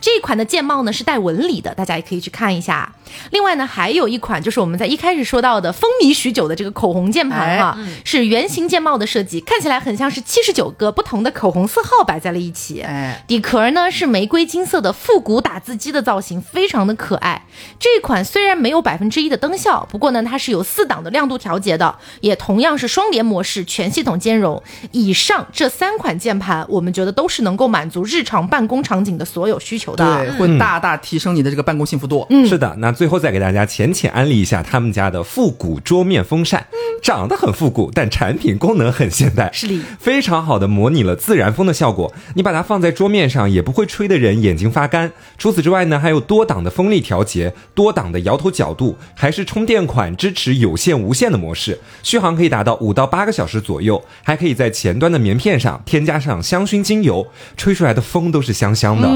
这一款的键帽呢是带纹理的，大家也可以去看一下。另外呢，还有一款就是我们在一开始说到的风靡许久的这个口红键盘哈，是圆形键帽的设计，看起来很像是七十九个不同的口红色号摆在了一起。哎，底壳呢是玫瑰金色的复古打字机的造型，非常的可爱。这款虽然没有百分之一的灯效，不过呢它是有四档的亮度调节的，也同样是双联模式，全系统兼容。以上这三款键盘，我们觉得都是能够满足日常办公场景的所有需求的。对，会大大提升你的这个办公幸福度。嗯是的，那最后再给大家浅浅安利一下他们家的复古桌面风扇，长得很复古，但产品功能很现代，是的非常好的模拟了自然风的效果。你把它放在桌面上，也不会吹得人眼睛发干。除此之外呢，还有多档的风力调节，多档的摇头角度，还是充电款，支持有线、无线的模式，续航可以达到五到八个小时左右，还可以在前端的棉片上添加上香薰精油，吹出来的风都是香香的，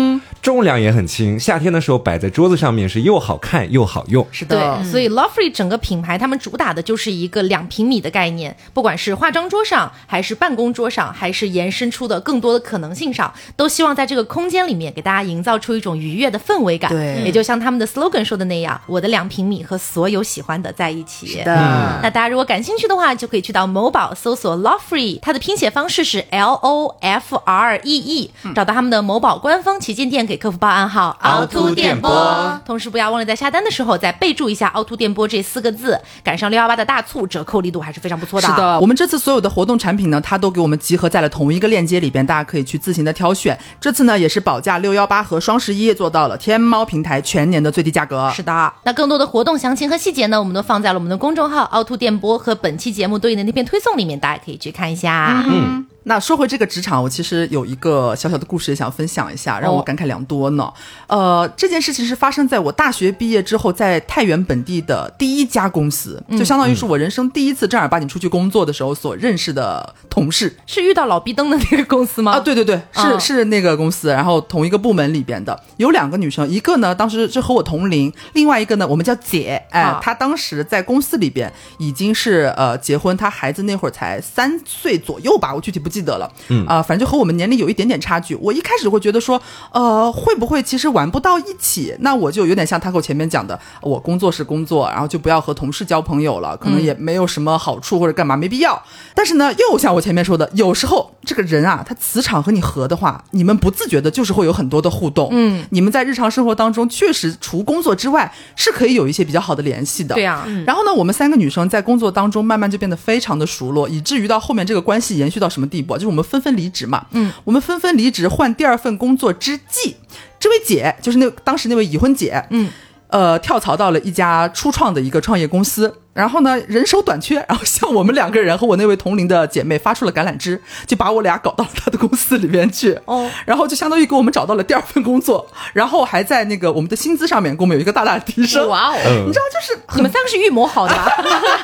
重量也很轻，夏天的时候摆在桌子上面是又好看又好用。是的，对，所以 Lovefree 整个品牌他们主打的就是一个两平米的概念，不管是化妆桌上，还是办公桌上，还是延伸出的更多的可能性上，都希望在这个空间里面给大家营造出一种愉悦的氛围感。对也就像他们的 slogan 说的那样，我的两平米和所有喜欢的在一起。是的嗯那大家如果感兴趣的话，就可以去到某宝搜索 Lovefree，它的拼写方式是 L O F R E E，找到他们的某宝官方旗舰店，给客服报暗号凹凸电波。同时不要忘了在下单的时候再备注一下“凹凸电波”这四个字，赶上六幺八的大促，折扣力度还是非常不错的。是，的，我们这次所有的活动产品呢，它都给我们集合在了同一个链接里边，大家可以去自行的挑选。这次呢，也是保价六幺八和双十一做到了天猫平台全年的最低价格。是的。那更多的活动详情和细节呢，我们都放在了我们的公众号“凹凸电波”和本期节目对应的那篇推送里面，大家可以去看一下。嗯。那说回这个职场，我其实有一个小小的故事也想分享一下，让我感慨良多呢。呃，这件事情是发生在我大学毕业之后，在太原本地的第一家公司，就相当于是我人生第一次正儿八经出去工作的时候所认识的同事。是遇到老逼灯的那个公司吗？啊，对对对，是、嗯是那个公司，然后同一个部门里边的有两个女生，一个呢当时是和我同龄，另外一个呢我们叫姐，哎啊，她当时在公司里边已经是呃结婚，她孩子那会儿才三岁左右吧，我具体不记得了，嗯啊、反正就和我们年龄有一点点差距。我一开始会觉得说，呃，会不会其实玩不到一起？那我就有点像他和我前面讲的，我工作是工作，然后就不要和同事交朋友了，可能也没有什么好处或者干嘛，没必要。但是呢，又像我前面说的，有时候这个人啊，他磁场和你合的话，你们不自觉的就是会有很多的互动。嗯，你们在日常生活当中确实除工作之外是可以有一些比较好的联系的。对呀、然后呢，我们三个女生在工作当中慢慢就变得非常的熟络，以至于到后面这个关系延续到什么地步啊？就是我们纷纷离职嘛。嗯，我们纷纷离职换第二份工作之际，这位姐就是那当时那位已婚姐，嗯，呃，跳槽到了一家初创的一个创业公司。然后呢，人手短缺，然后向我们两个人和我那位同龄的姐妹发出了橄榄枝，就把我俩搞到了他的公司里面去。哦，然后就相当于给我们找到了第二份工作，然后还在那个我们的薪资上面给我们有一个大大的提升。哇哦，嗯你知道，就是你们三个是预谋好的吧？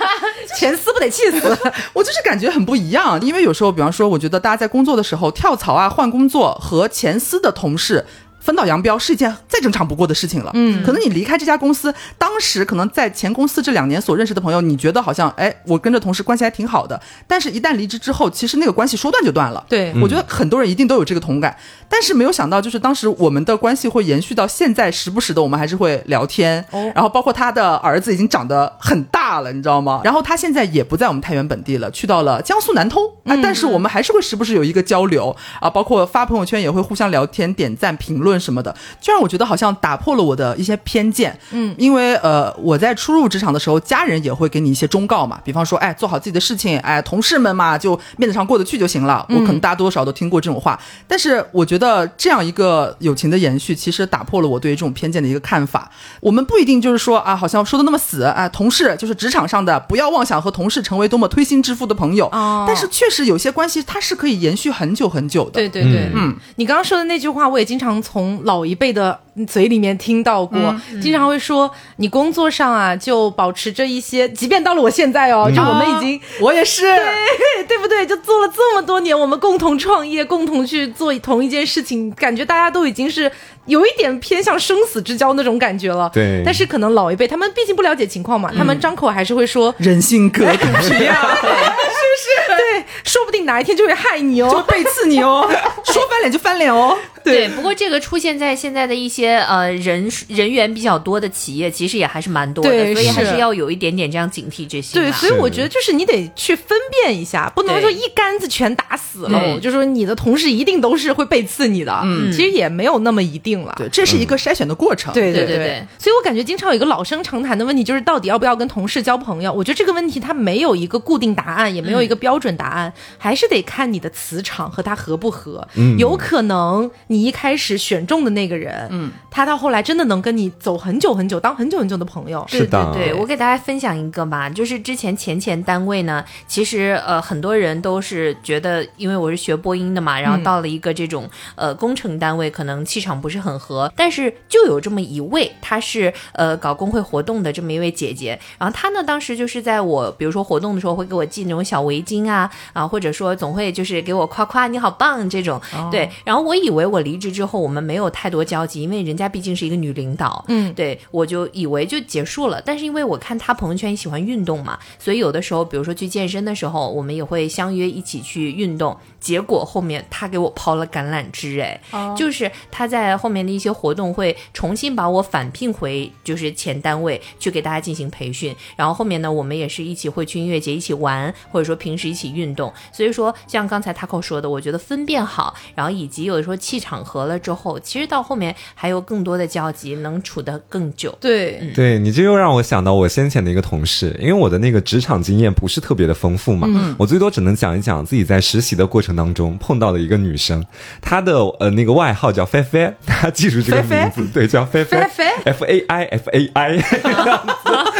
前司不得气死？我就是感觉很不一样，因为有时候，比方说，我觉得大家在工作的时候跳槽啊、换工作和前司的同事。分道扬镳是一件再正常不过的事情了。嗯，可能你离开这家公司，当时可能在前公司这两年所认识的朋友，你觉得好像，哎，我跟着同事关系还挺好的。但是，一旦离职之后，其实那个关系说断就断了。对我觉得很多人一定都有这个同感。但是没有想到，就是当时我们的关系会延续到现在，时不时的我们还是会聊天。哦然后包括他的儿子已经长得很大了，你知道吗？然后他现在也不在我们太原本地了，去到了江苏南通。啊、但是我们还是会时不时有一个交流啊，包括发朋友圈也会互相聊天、点赞、评论什么的，就让我觉得好像打破了我的一些偏见。嗯，因为呃，我在初入职场的时候，家人也会给你一些忠告嘛，比方说，哎，做好自己的事情，哎，同事们嘛，就面子上过得去就行了。我可能大家多多少少都听过这种话，但是我觉得这样一个友情的延续，其实打破了我对于这种偏见的一个看法。我们不一定就是说啊，好像说的那么死啊，同事就是职场上的，不要妄想和同事成为多么推心置腹的朋友。哦但是确实有些关系它是可以延续很久很久的。对对对，嗯，你刚刚说的那句话，我也经常从老一辈的嘴里面听到过，经常会说你工作上啊，就保持着一些，即便到了我现在哦，就我们已经。我也是。对对不对？就做了这么多年，我们共同创业，共同去做同一件事情，感觉大家都已经是有一点偏向生死之交那种感觉了。对但是可能老一辈他们毕竟不了解情况嘛，他们张口还是会说，人性格 不一样，对，说不定哪一天就会害你哦就哦。背刺你哦，说翻脸就翻脸哦。对，不过这个出现在现在的一些呃人人员比较多的企业，其实也还是蛮多的，对所以还是是要有一点点这样警惕这些对，所以我觉得就是你得去分辨一下，不能说一竿子全打死了。对就说你的同事一定都是会背刺你的，嗯，其实也没有那么一定了。对，这是一个筛选的过程。对对对对对所以我感觉经常有一个老生常谈的问题，就是到底要不要跟同事交朋友？我觉得这个问题它没有一个固定答案，也没有一个标准答案，还是得看你的磁场和他合不合。嗯，有可能你一开始选中的那个人，嗯，他到后来真的能跟你走很久很久，当很久很久的朋友。是的。对，我给大家分享一个吧，就是之前前前单位呢，其实呃很多人都是觉得，因为我是学播音的嘛，然后到了一个这种、呃工程单位，可能气场不是很合，但是就有这么一位，她是呃搞工会活动的这么一位姐姐，然后她呢当时就是在我比如说活动的时候会给我系那种小围巾啊啊啊，或者说总会就是给我夸夸你好棒这种，对，然后我以为我离职之后我们没有太多交集，因为人家毕竟是一个女领导，嗯对我就以为就结束了。但是因为我看她朋友圈喜欢运动嘛，所以有的时候，比如说去健身的时候，我们也会相约一起去运动。结果后面她给我抛了橄榄枝，哎，就是她在后面的一些活动会重新把我返聘回就是前单位去给大家进行培训。然后后面呢，我们也是一起会去音乐节一起玩，或者说平时一起运动。所以说，像刚才 Taco 说的，我觉得分辨好，然后以及有的时候气场合了之后，其实到后面还有更多的交集，能处得更久。对，对你这又让我想到我先前的一个同事，因为我的那个职场经验不是特别的丰富嘛，我最多只能讲一讲自己在实习的过程当中碰到的一个女生，她的呃那个外号叫菲菲，大家记住这个名字，对，叫菲菲。菲菲，F A I F A I，就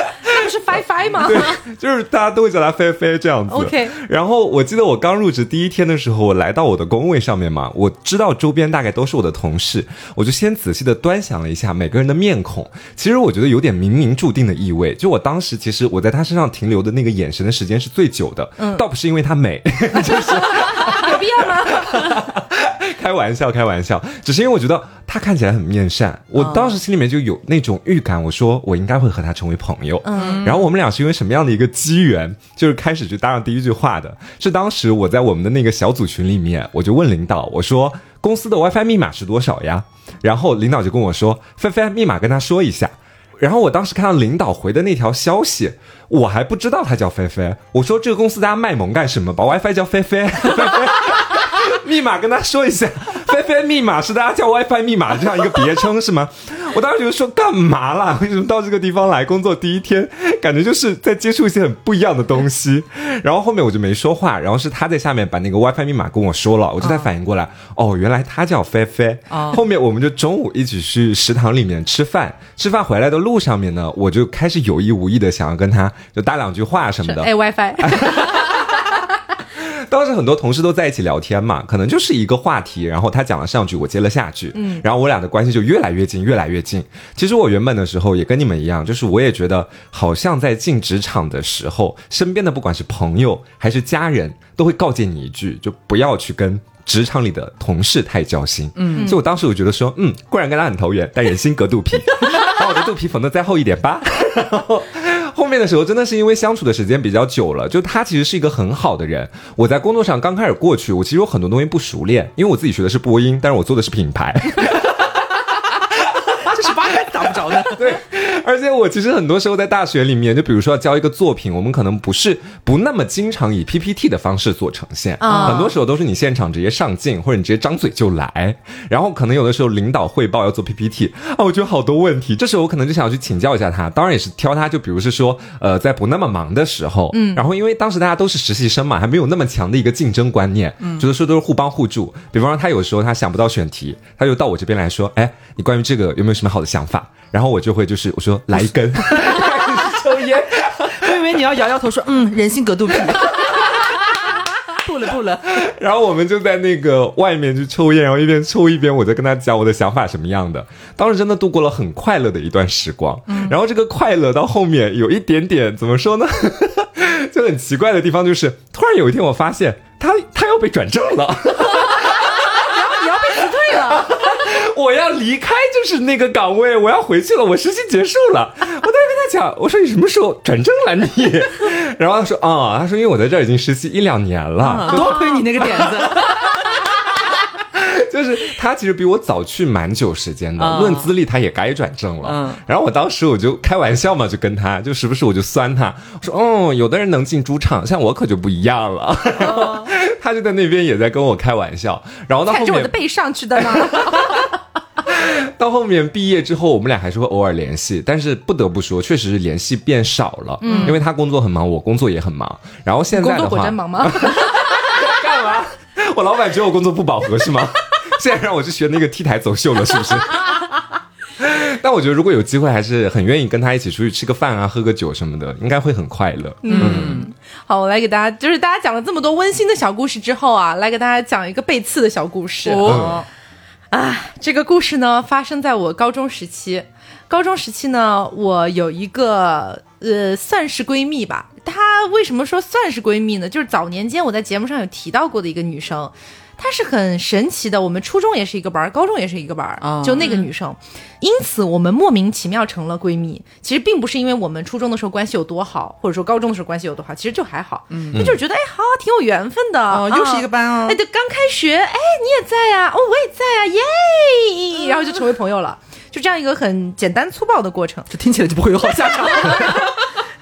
是 飞飞吗？对，就是大家都会叫他飞飞这样子。OK 然后我记得我刚入职第一天的时候，我来到我的工位上面嘛，我知道周边大概都是我的同事，我就先仔细的端详了一下每个人的面孔。其实我觉得有点冥冥注定的意味。就我当时其实我在他身上停留的那个眼神的时间是最久的，嗯，倒不是因为他美，就是有必要吗？开玩笑，开玩笑，只是因为我觉得他看起来很面善，我当时心里面就有那种预感，我说我应该会和他成为朋友。嗯，然后我们俩是因为什么样的一个机缘，就是开始就搭上第一句话的，是当时我在我们的那个小组群里面，我就问领导，我说公司的 WiFi 密码是多少呀？然后领导就跟我说，菲菲，密码跟他说一下。然后我当时看到领导回的那条消息，我还不知道他叫菲菲。我说这个公司大家卖萌干什么？把 WiFi 叫菲菲，密码跟他说一下。菲菲密码是大家叫 WiFi 密码这样一个别称是吗？我当时觉得说干嘛啦？为什么到这个地方来工作第一天，感觉就是在接触一些很不一样的东西。然后后面我就没说话，然后是他在下面把那个 WiFi 密码跟我说了，我就才反应过来，哦，原来他叫菲菲。后面我们就中午一起去食堂里面吃饭，吃饭回来的路上面呢，我就开始有意无意的想要跟他就搭两句话什么的。哎，WiFi，当时很多同事都在一起聊天嘛，可能就是一个话题，然后他讲了上句，我接了下句，嗯，然后我俩的关系就越来越近，越来越近。其实我原本的时候也跟你们一样，就是我也觉得好像在进职场的时候，身边的不管是朋友还是家人，都会告诫你一句，就不要去跟。职场里的同事太交心，嗯，所以我当时我觉得说，嗯，固然跟他很投缘，但人心隔肚皮，把我的肚皮缝得再厚一点吧。然后后面的时候，真的是因为相处的时间比较久了，就他其实是一个很好的人。我在工作上刚开始过去，我其实有很多东西不熟练，因为我自己学的是播音，但是我做的是品牌。这是八竿子打不着的。对，而且我其实很多时候在大学里面，就比如说要交一个作品，我们可能不是不那么经常以 PPT 的方式做呈现，啊很多时候都是你现场直接上镜，或者你直接张嘴就来。然后可能有的时候领导汇报要做 PPT 啊，我觉得好多问题，这时候我可能就想要去请教一下他，当然也是挑他，就比如是说，呃，在不那么忙的时候，嗯，然后因为当时大家都是实习生嘛，还没有那么强的一个竞争观念，嗯，觉得说都是互帮互助。比方说他有时候他想不到选题，他就到我这边来说，哎，你关于这个有没有什么好的想法？然后我就会就是我说来一根，抽烟。我以为你要摇摇头说，嗯，人心隔肚皮。不 了不了，然后我们就在那个外面去抽烟，然后一边抽一边我在跟他讲我的想法什么样的。当时真的度过了很快乐的一段时光。嗯然后这个快乐到后面有一点点怎么说呢？就很奇怪的地方就是，突然有一天我发现他他要被转正了。你要被辞退了。我要离开就是那个岗位，我要回去了，我实习结束了。我当时跟他讲，我说你什么时候转正了你？然后他说啊、他说因为我在这儿已经实习一两年了，多亏你那个点子。就是他其实比我早去蛮久时间的，啊论资历他也该转正了。嗯然后我当时我就开玩笑嘛，就跟他就时不时我就酸他，我说哦，有的人能进猪场，像我可就不一样了。然 后他就在那边也在跟我开玩笑，然后到后面踩着我的背上去的呢。到后面毕业之后，我们俩还是会偶尔联系，但是不得不说，确实是联系变少了。嗯，因为他工作很忙，我工作也很忙。然后现在工作果的话，真忙吗？干嘛？我老板觉得我工作不饱和是吗？现在让我去学那个 T 台走秀了，是不是？但我觉得如果有机会，还是很愿意跟他一起出去吃个饭啊，喝个酒什么的，应该会很快乐。嗯，好，我来给大家，就是大家讲了这么多温馨的小故事之后啊，来给大家讲一个背刺的小故事。哦，啊，这个故事呢，发生在我高中时期。高中时期呢，我有一个呃，算是闺蜜吧。她为什么说算是闺蜜呢？就是早年间我在节目上有提到过的一个女生，她是很神奇的。我们初中也是一个班儿，高中也是一个班儿，哦就那个女生。因此，我们莫名其妙成了闺蜜。其实并不是因为我们初中的时候关系有多好，或者说高中的时候关系有多好，其实就还好。嗯，就是觉得哎，好，挺有缘分的。哦，又是一个班哦哎，。对，刚开学，哎，你也在呀、哦，我也在呀、耶，然后就成为朋友了，就这样一个很简单粗暴的过程。这听起来就不会有好下场。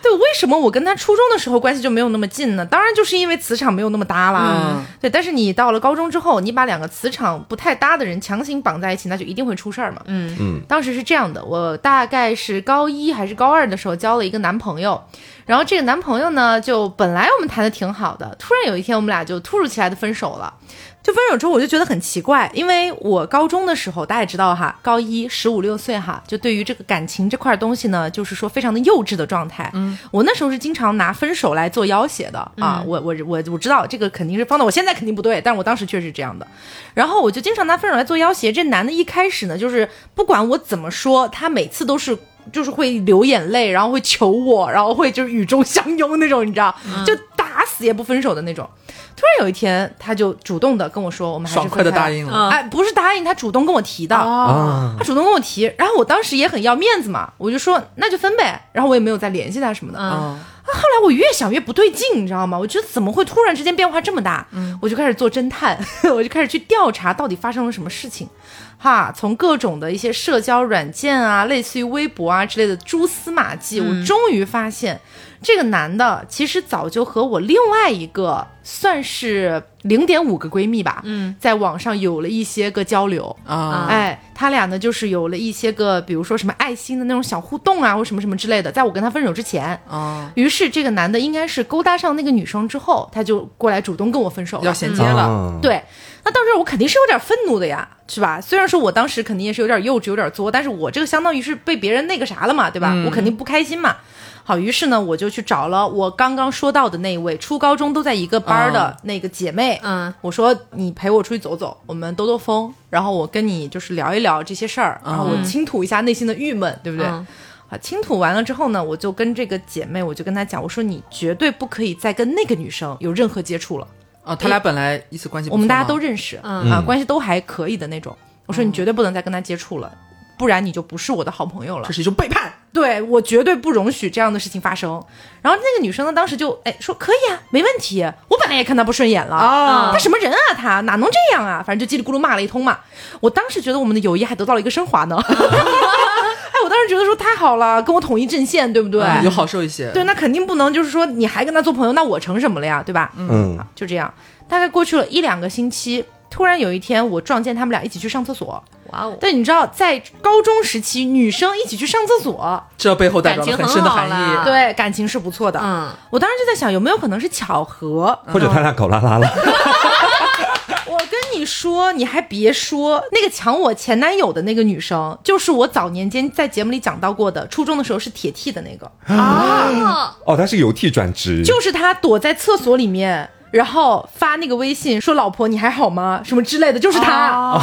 对，为什么我跟他初中的时候关系就没有那么近呢？当然就是因为磁场没有那么搭啦。嗯对，但是你到了高中之后，你把两个磁场不太搭的人强行绑在一起，那就一定会出事儿嘛。嗯嗯，当时是这样的，我大概是高一还是高二的时候交了一个男朋友，然后这个男朋友呢，就本来我们谈的挺好的，突然有一天我们俩就突如其来的分手了。就分手之后，我就觉得很奇怪，因为我高中的时候，大家也知道哈，高一十五六岁哈，就对于这个感情这块东西呢，就是说非常的幼稚的状态。嗯，我那时候是经常拿分手来做要挟的啊，我我我我知道这个肯定是放到我现在肯定不对，但我当时确实是这样的。然后我就经常拿分手来做要挟，这男的一开始呢，就是不管我怎么说，他每次都是就是会流眼泪，然后会求我，然后会就是雨中相拥那种，你知道，就打死也不分手的那种。突然有一天，他就主动的跟我说：“我们还是爽快的答应了。”哎，不是答应，他主动跟我提的。他主动跟我提，然后我当时也很要面子嘛，我就说那就分呗。然后我也没有再联系他什么的。啊，后来我越想越不对劲，你知道吗？我觉得怎么会突然之间变化这么大？嗯，我就开始做侦探，我就开始去调查到底发生了什么事情。哈，从各种的一些社交软件啊，类似于微博啊之类的蛛丝马迹，我终于发现。这个男的其实早就和我另外一个算是零点五个闺蜜吧，嗯，在网上有了一些个交流。啊，哎，他俩呢就是有了一些个，比如说什么爱心的那种小互动啊，或什么什么之类的，在我跟他分手之前。啊，于是这个男的应该是勾搭上那个女生之后，他就过来主动跟我分手，要衔接了，对，那当时我肯定是有点愤怒的呀，是吧？虽然说我当时肯定也是有点幼稚，有点作，但是我这个相当于是被别人那个啥了嘛，对吧？我肯定不开心嘛。好，于是呢，我就去找了我刚刚说到的那一位初高中都在一个班的那个姐妹。嗯，我说你陪我出去走走，我们兜兜风，然后我跟你就是聊一聊这些事儿，然后我倾吐一下内心的郁闷，对不对？啊，倾吐完了之后呢，我就跟这个姐妹，我就跟她讲，我说你绝对不可以再跟那个女生有任何接触了。啊，他俩本来彼此关系，我们大家都认识，啊，关系都还可以的那种。我说你绝对不能再跟他接触了。不然你就不是我的好朋友了，这是一种背叛。对我绝对不容许这样的事情发生。然后那个女生呢，当时就哎说可以啊，没问题。我本来也看他不顺眼了啊，他什么人啊，他哪能这样啊？反正就叽里咕噜骂了一通嘛。我当时觉得我们的友谊还得到了一个升华呢。当时觉得说太好了，跟我统一阵线，对不对？有好受一些。对，那肯定不能就是说你还跟他做朋友，那我成什么了呀？对吧？嗯，就这样。大概过去了一两个星期，突然有一天我撞见他们俩一起去上厕所。哇哦！但你知道，在高中时期，女生一起去上厕所，这背后代表了很深的含义。对，感情是不错的。嗯，我当时就在想，有没有可能是巧合，或者他俩搞拉拉了？你说，你还别说，那个抢我前男友的那个女生，就是我早年间在节目里讲到过的，初中的时候是铁 T 的那个啊。哦，他是由 T 转职，就是他躲在厕所里面。然后发那个微信说：“老婆，你还好吗？什么之类的，就是他。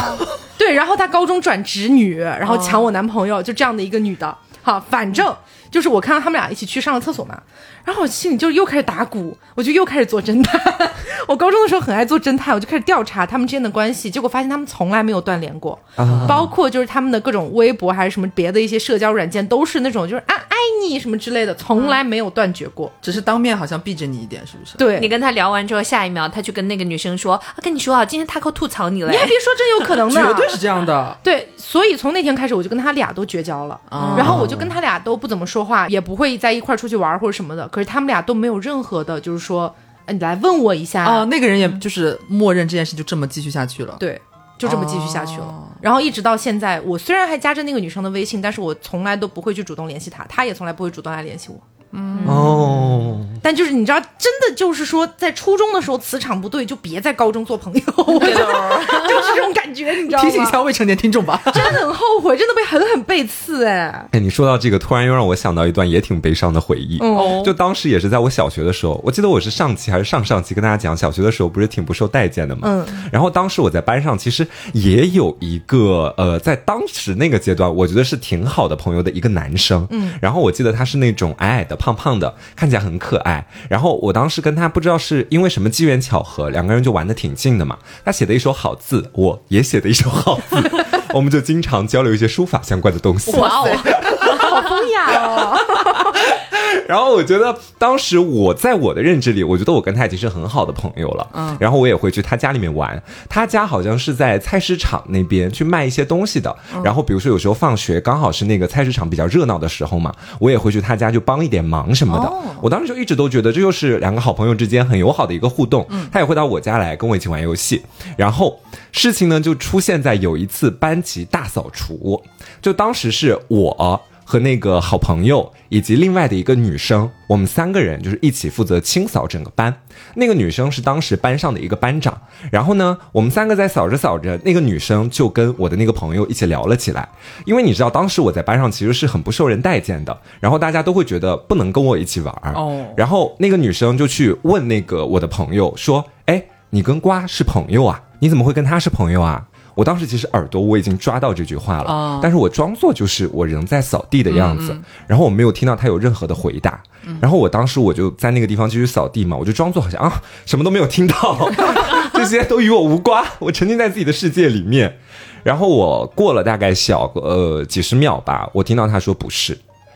对，然后她高中转直女，然后抢我男朋友，就这样的一个女的。好，反正就是我看到他们俩一起去上了厕所嘛。”然后我心里就又开始打鼓，我就又开始做侦探。我高中的时候很爱做侦探，我就开始调查他们之间的关系，结果发现他们从来没有断联过，包括就是他们的各种微博还是什么别的一些社交软件，都是那种就是啊爱你什么之类的，从来没有断绝过。只是当面好像避着你一点，是不是？对你跟他聊完之后，下一秒他去跟那个女生说：“跟你说啊，今天他可吐槽你了。”你还别说，真有可能的，绝对是这样的。对，所以从那天开始，我就跟他俩都绝交了，然后我就跟他俩都不怎么说话，也不会在一块出去玩或者什么的。可是他们俩都没有任何的，就是说，你来问我一下啊。那个人也就是默认这件事就这么继续下去了，对，就这么继续下去了。然后一直到现在，我虽然还加着那个女生的微信，但是我从来都不会去主动联系她，她也从来不会主动来联系我。哦，但就是你知道，真的就是说，在初中的时候磁场不对，就别在高中做朋友，就是这种感觉，你知道吗？提醒一下未成年听众吧，真的很后悔，真的被狠狠背刺哎。哎，你说到这个，突然又让我想到一段也挺悲伤的回忆。哦，就当时也是在我小学的时候，我记得我是上期还是上上期跟大家讲，小学的时候不是挺不受待见的嘛。嗯。然后当时我在班上，其实也有一个呃，在当时那个阶段，我觉得是挺好的朋友的一个男生。嗯。然后我记得他是那种矮矮的。胖胖的，看起来很可爱。然后我当时跟他不知道是因为什么机缘巧合，两个人就玩的挺近的嘛。他写的一手好字，我也写的一手好字，我们就经常交流一些书法相关的东西。哇哦，好风雅哦。然后我觉得当时我在我的认知里，我觉得我跟他已经是很好的朋友了。嗯，然后我也会去他家里面玩。他家好像是在菜市场那边去卖一些东西的。然后比如说有时候放学刚好是那个菜市场比较热闹的时候嘛，我也会去他家就帮一点忙什么的。我当时就一直都觉得这就是两个好朋友之间很友好的一个互动。嗯他也会到我家来跟我一起玩游戏。然后事情呢就出现在有一次班级大扫除，就当时是我。和那个好朋友以及另外的一个女生，我们三个人就是一起负责清扫整个班。那个女生是当时班上的一个班长，然后呢，我们三个在扫着扫着，那个女生就跟我的那个朋友一起聊了起来。因为你知道，当时我在班上其实是很不受人待见的，然后大家都会觉得不能跟我一起玩儿。哦然后那个女生就去问那个我的朋友说：“哎，你跟瓜是朋友啊？你怎么会跟他是朋友啊？”我当时其实耳朵我已经抓到这句话了，哦但是我装作就是我仍在扫地的样子，然后我没有听到他有任何的回答，然后我当时我就在那个地方继续扫地嘛，我就装作好像啊什么都没有听到，这些都与我无关，我沉浸在自己的世界里面。然后我过了大概小呃几十秒吧，我听到他说不是，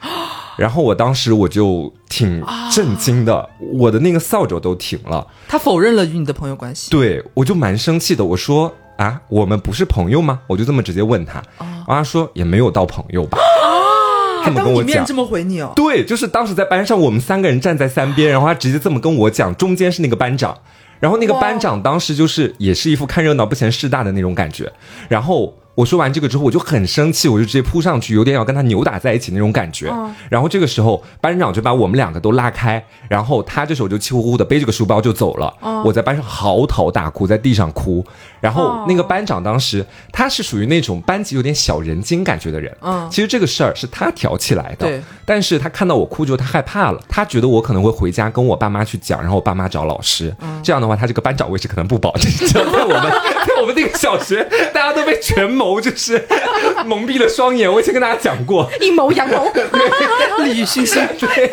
然后我当时我就挺震惊的，我的那个扫帚都停了。他否认了与你的朋友关系。对，我就蛮生气的。我说啊，我们不是朋友吗？我就这么直接问他，然后他说也没有到朋友吧。这么当跟我讲你面这。么回你哦，对，就是当时在班上，我们三个人站在三边，然后他直接这么跟我讲，中间是那个班长，然后那个班长当时就是也是一副看热闹不嫌事大的那种感觉，然后。我说完这个之后，我就很生气，我就直接扑上去，有点要跟他扭打在一起那种感觉。然后这个时候，班长就把我们两个都拉开，然后他这时候就气呼呼的背着个书包就走了。我在班上嚎啕大哭，在地上哭。然后那个班长当时他是属于那种班级有点小人精感觉的人。嗯其实这个事儿是他挑起来的。对但是他看到我哭之后，他害怕了，他觉得我可能会回家跟我爸妈去讲，然后我爸妈找老师。这样的话，他这个班长位置可能不保。你知道，在我们在我们那个小学，大家都被权谋就是 蒙蔽了双眼。我以前跟大家讲过，阴谋阳谋，利欲熏心。对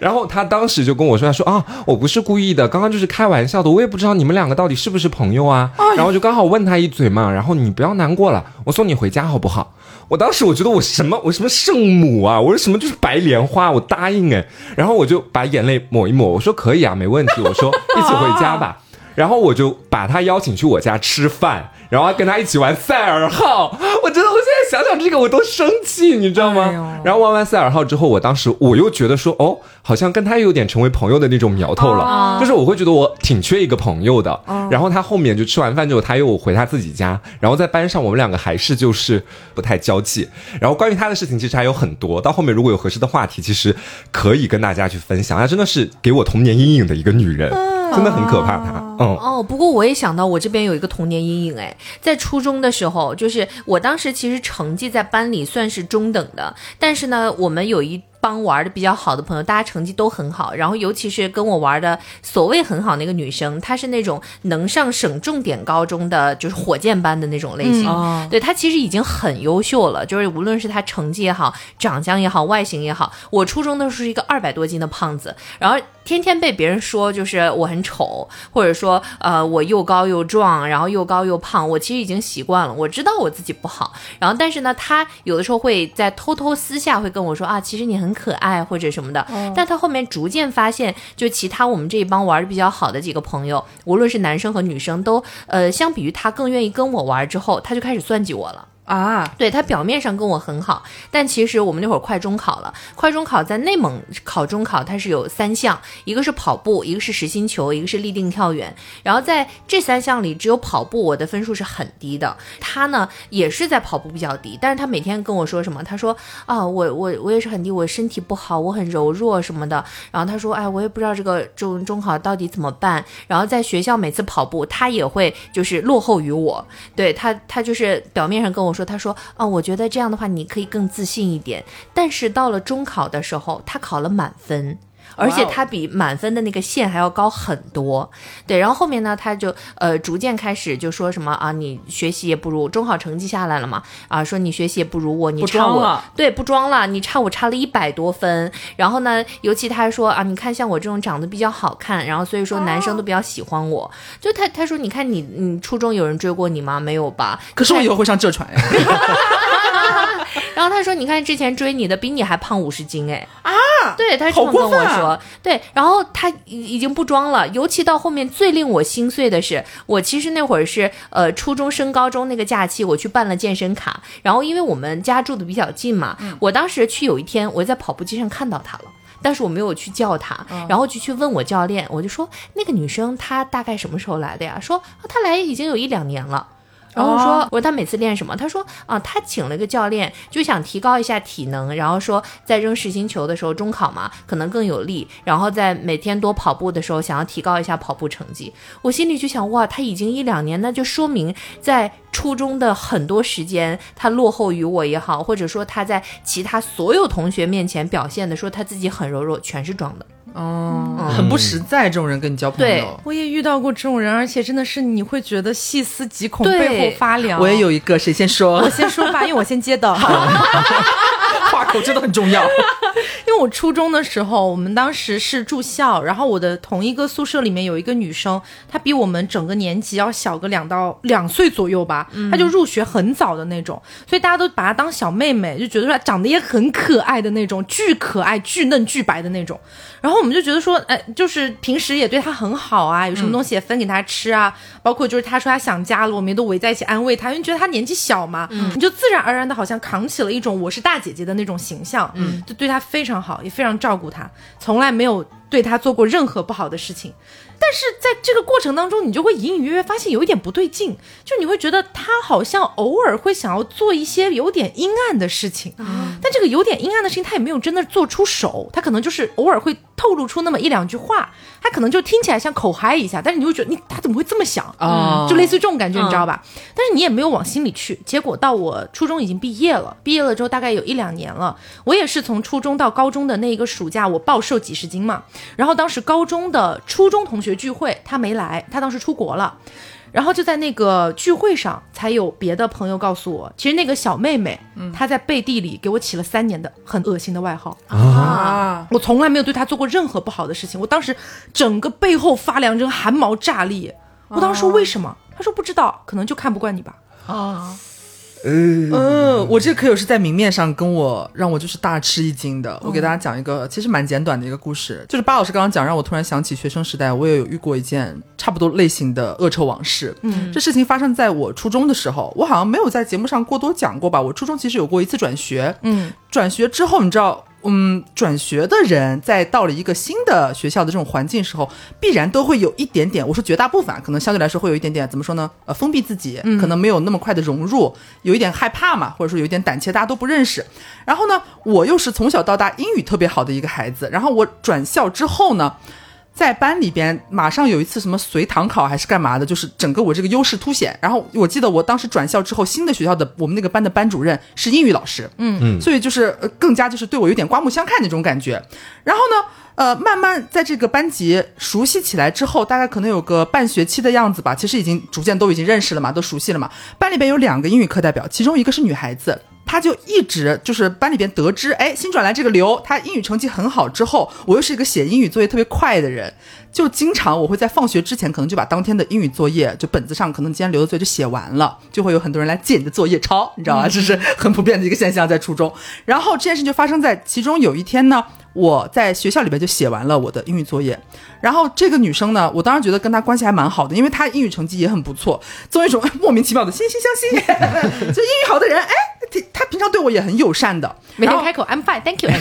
然后他当时就跟我说：“他说啊，我不是故意的，刚刚就是开玩笑的，我也不知道你们两个到底是不是朋友啊。然后就刚好问他一嘴嘛，然后你不要难过了，我送你回家好不好？我当时我觉得我什么我什么圣母啊，我说什么就是白莲花，我答应哎，然后我就把眼泪抹一抹，我说可以啊，没问题，我说一起回家吧。然后我就把他邀请去我家吃饭，然后跟他一起玩赛尔号。我真的，我现在想想这个我都生气，你知道吗？哎然后玩完赛尔号之后，我当时我又觉得说，哦，好像跟他有点成为朋友的那种苗头了，就是我会觉得我挺缺一个朋友的。然后他后面就吃完饭之后，他又回他自己家，然后在班上我们两个还是就是不太交际。然后关于他的事情其实还有很多，到后面如果有合适的话题，其实可以跟大家去分享。她真的是给我童年阴影的一个女人，真的很可怕。他，嗯。哦，不过我也想到我这边有一个童年阴影哎，在初中的时候，就是我当时其实成绩在班里算是中等的，但是呢，我们有一。帮玩的比较好的朋友，大家成绩都很好，然后尤其是跟我玩的所谓很好那个女生，她是那种能上省重点高中的，就是火箭班的那种类型。嗯。对她其实已经很优秀了，就是无论是她成绩也好，长相也好，外形也好，我初中的时候是一个二百多斤的胖子，然后天天被别人说就是我很丑，或者说呃我又高又壮，然后又高又胖，我其实已经习惯了，我知道我自己不好，然后但是呢，他有的时候会在偷偷私下会跟我说啊，其实你很可爱或者什么的，但他后面逐渐发现，就其他我们这一帮玩的比较好的几个朋友，无论是男生和女生都呃相比于他更愿意跟我玩之后，他就开始算计我了。啊，对他表面上跟我很好，但其实我们那会儿快中考了，快中考在内蒙考中考，它是有三项，一个是跑步，一个是实心球，一个是立定跳远。然后在这三项里，只有跑步我的分数是很低的，他呢也是在跑步比较低，但是他每天跟我说什么？他说啊，我我我也是很低，我身体不好，我很柔弱什么的。然后他说，哎，我也不知道这个中中考到底怎么办。然后在学校每次跑步，他也会就是落后于我，对他他就是表面上跟我说，他说啊，我觉得这样的话你可以更自信一点。但是到了中考的时候，他考了满分。而且他比满分的那个线还要高很多，对。然后后面呢，他就呃逐渐开始就说什么啊，你学习也不如中考成绩下来了嘛，啊，说你学习也不如我，你差我对不装了，你差我差了一百多分。然后呢，尤其他还说啊，你看像我这种长得比较好看，然后所以说男生都比较喜欢我。就他他说你看你你初中有人追过你吗？没有吧？可是我以后会上浙传呀。然后他说：“你看之前追你的比你还胖五十斤哎啊！对他是这么跟我说，啊对。然后他已已经不装了，尤其到后面最令我心碎的是，我其实那会儿是呃初中升高中那个假期，我去办了健身卡，然后因为我们家住的比较近嘛，我当时去有一天我在跑步机上看到他了。”但是我没有去叫他，然后就去问我教练，我就说那个女生她大概什么时候来的呀？说、哦、她来已经有一两年了。然后我说，我说他每次练什么？他说啊，他请了个教练，就想提高一下体能，然后说在扔实心球的时候，中考嘛，可能更有力。然后在每天多跑步的时候，想要提高一下跑步成绩。我心里就想，哇，他已经一两年，那就说明在初中的很多时间，他落后于我也好，或者说他在其他所有同学面前表现的说他自己很柔弱，全是装的。哦，很不实在，这种人跟你交朋友。我也遇到过这种人，而且真的是你会觉得细思极恐，背后发凉。我也有一个，谁先说？我先说吧，因为我先接的。话口真的很重要。因为我初中的时候，我们当时是住校，然后我的同一个宿舍里面有一个女生，她比我们整个年级要小个两到两岁左右吧，她就入学很早的那种，所以大家都把她当小妹妹，就觉得她长得也很可爱的那种，巨可爱、巨嫩、巨白的那种。然后我们就觉得说，哎，就是平时也对他很好啊，有什么东西也分给他吃啊，包括就是他说他想家了，我们都围在一起安慰他，因为觉得他年纪小嘛，你就自然而然的好像扛起了一种我是大姐姐的那种形象，嗯，就对他非常好，也非常照顾他，从来没有对他做过任何不好的事情。但是在这个过程当中，你就会隐隐约约发现有一点不对劲，就你会觉得他好像偶尔会想要做一些有点阴暗的事情，但这个有点阴暗的事情他也没有真的做出手，他可能就是偶尔会透露出那么一两句话，他可能就听起来像口嗨一下，但是你会觉得你他怎么会这么想啊？就类似于这种感觉，你知道吧？但是你也没有往心里去。结果到我初中已经毕业了，毕业了之后大概有一两年了，我也是从初中到高中的那一个暑假，我暴瘦几十斤嘛，然后当时高中的初中同学。聚会他没来，他当时出国了，然后就在那个聚会上，才有别的朋友告诉我，其实那个小妹妹，她在背地里给我起了三年的很恶心的外号啊！我从来没有对她做过任何不好的事情，我当时整个背后发凉，这个汗毛炸立。我当时说为什么？他说不知道，可能就看不惯你吧。啊。呃，我这个课友是在明面上跟我让我就是大吃一惊的。我给大家讲一个其实蛮简短的一个故事，就是巴老师刚刚讲，让我突然想起学生时代，我也有遇过一件差不多类型的恶臭往事。嗯，这事情发生在我初中的时候，我好像没有在节目上过多讲过吧。我初中其实有过一次转学，嗯，转学之后你知道。嗯，转学的人在到了一个新的学校的这种环境时候，必然都会有一点点，我说绝大部分可能相对来说会有一点点，怎么说呢？呃，封闭自己，可能没有那么快的融入，有一点害怕嘛，或者说有一点胆怯，大家都不认识。然后呢，我又是从小到大英语特别好的一个孩子，然后我转校之后呢。在班里边，马上有一次什么随堂考还是干嘛的，就是整个我这个优势凸显。然后我记得我当时转校之后，新的学校的我们那个班的班主任是英语老师，嗯嗯，所以就是更加就是对我有点刮目相看那种感觉。然后呢，呃，慢慢在这个班级熟悉起来之后，大概可能有个半学期的样子吧，其实已经逐渐都已经认识了嘛，都熟悉了嘛。班里边有两个英语课代表，其中一个是女孩子。他就一直就是班里边得知，哎，新转来这个刘，他英语成绩很好。之后我又是一个写英语作业特别快的人，就经常我会在放学之前，可能就把当天的英语作业就本子上可能今天留的作业就写完了，就会有很多人来借你的作业抄，你知道吗？这是很普遍的一个现象，在初中。然后这件事就发生在其中有一天呢，我在学校里边就写完了我的英语作业。然后这个女生呢，我当时觉得跟她关系还蛮好的，因为她英语成绩也很不错，作为一种莫名其妙的惺惺相惜，就英语好的人，哎。他平常对我也很友善的，每天开口 I'm fine, thank you。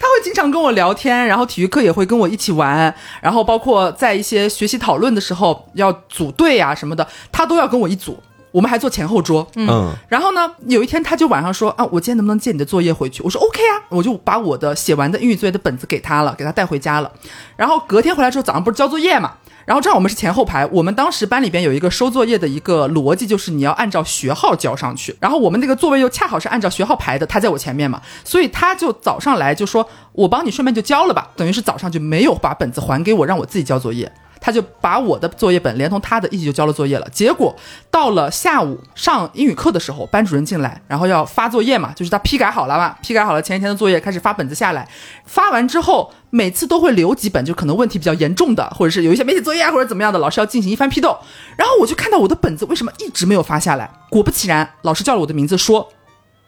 他会经常跟我聊天，然后体育课也会跟我一起玩，然后包括在一些学习讨论的时候要组队啊什么的，他都要跟我一组。我们还坐前后桌，嗯。然后呢，有一天他就晚上说啊，我今天能不能借你的作业回去？我说 OK 啊，我就把我的写完的英语作业的本子给他了，给他带回家了。然后隔天回来之后，早上不是交作业嘛？然后这样我们是前后排，我们当时班里边有一个收作业的一个逻辑，就是你要按照学号交上去。然后我们那个座位又恰好是按照学号排的，他在我前面嘛，所以他就早上来就说，我帮你顺便就交了吧，等于是早上就没有把本子还给我，让我自己交作业。他就把我的作业本连同他的一起就交了作业了。结果到了下午上英语课的时候，班主任进来，然后要发作业嘛，就是他批改好了嘛，批改好了前一天的作业，开始发本子下来。发完之后，每次都会留几本，就可能问题比较严重的，或者是有一些没写作业啊，或者怎么样的，老师要进行一番批斗。然后我就看到我的本子为什么一直没有发下来？果不其然，老师叫了我的名字，说：“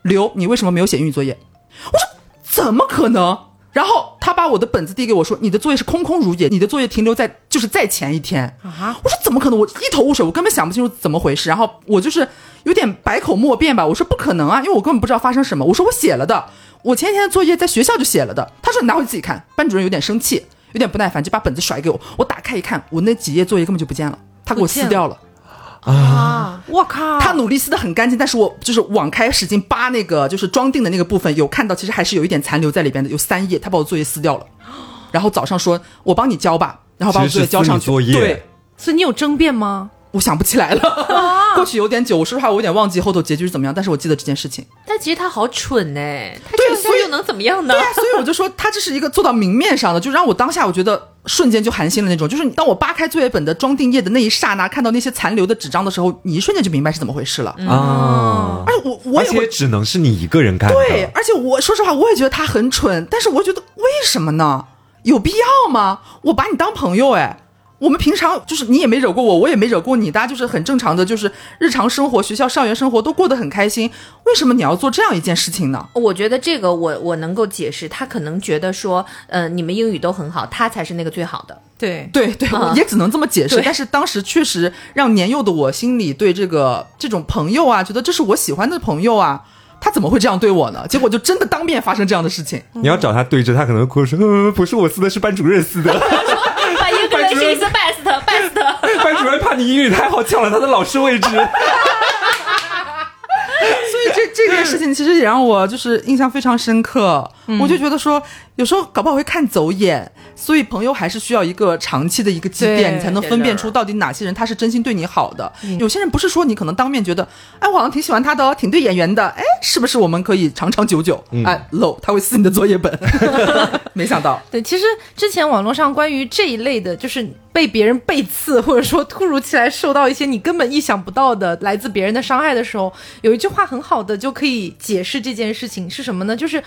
刘，你为什么没有写英语作业？”我说：“怎么可能？”然后他把我的本子递给我说：“你的作业是空空如也，你的作业停留在就是在前一天啊。”我说：“怎么可能？我一头雾水，我根本想不清楚怎么回事。”然后我就是有点百口莫辩吧。我说：“不可能啊，因为我根本不知道发生什么。”我说：“我写了的，我前一天的作业在学校就写了的。”他说：“你拿回去自己看。”班主任有点生气，有点不耐烦，就把本子甩给我。我打开一看，我那几页作业根本就不见了，他给我撕掉了。啊，我靠，他努力撕的很干净，但是我就是往开使劲扒那个就是装订的那个部分，有看到其实还是有一点残留在里边的，有三页，他把我作业撕掉了，然后早上说我帮你交吧，然后把我作业交上去，对。所以你有争辩吗？我想不起来了，过去有点久，我说实话，我有点忘记后头结局是怎么样，但是我记得这件事情。但其实他好蠢哎，他对所以这样又能怎么样呢？对啊，所以我就说他这是一个做到明面上的，就让我当下我觉得瞬间就寒心的那种。就是当我扒开作业本的装订页的那一刹那，看到那些残留的纸张的时候，你一瞬间就明白是怎么回事了。啊，而且我我也会只能是你一个人干的。对，而且我说实话，我也觉得他很蠢，但是我觉得为什么呢？有必要吗？我把你当朋友哎。我们平常就是你也没惹过我，我也没惹过你，大家就是很正常的，就是日常生活、学校、校园生活都过得很开心。为什么你要做这样一件事情呢？我觉得这个我我能够解释，他可能觉得说，呃，你们英语都很好，他才是那个最好的。对，对对，也只能这么解释。对但是当时确实让年幼的我心里对这个这种朋友啊，觉得这是我喜欢的朋友啊，他怎么会这样对我呢？结果就真的当面发生这样的事情。你要找他对峙，他可能会说：“呃，不是我撕的，是班主任撕的。怕你英语太好，抢了他的老师位置。所以这这件事情其实也让我就是印象非常深刻。我就觉得说，有时候搞不好会看走眼，所以朋友还是需要一个长期的一个积淀，你才能分辨出到底哪些人他是真心对你好的。有些人不是说你可能当面觉得，哎，我好像挺喜欢他的哦，挺对眼缘的，哎，是不是我们可以长长久久？哎，low，他会撕你的作业本，没想到。对，其实之前网络上关于这一类的，就是被别人背刺，或者说突如其来受到一些你根本意想不到的来自别人的伤害的时候，有一句话很好的就可以解释这件事情是什么呢？就是。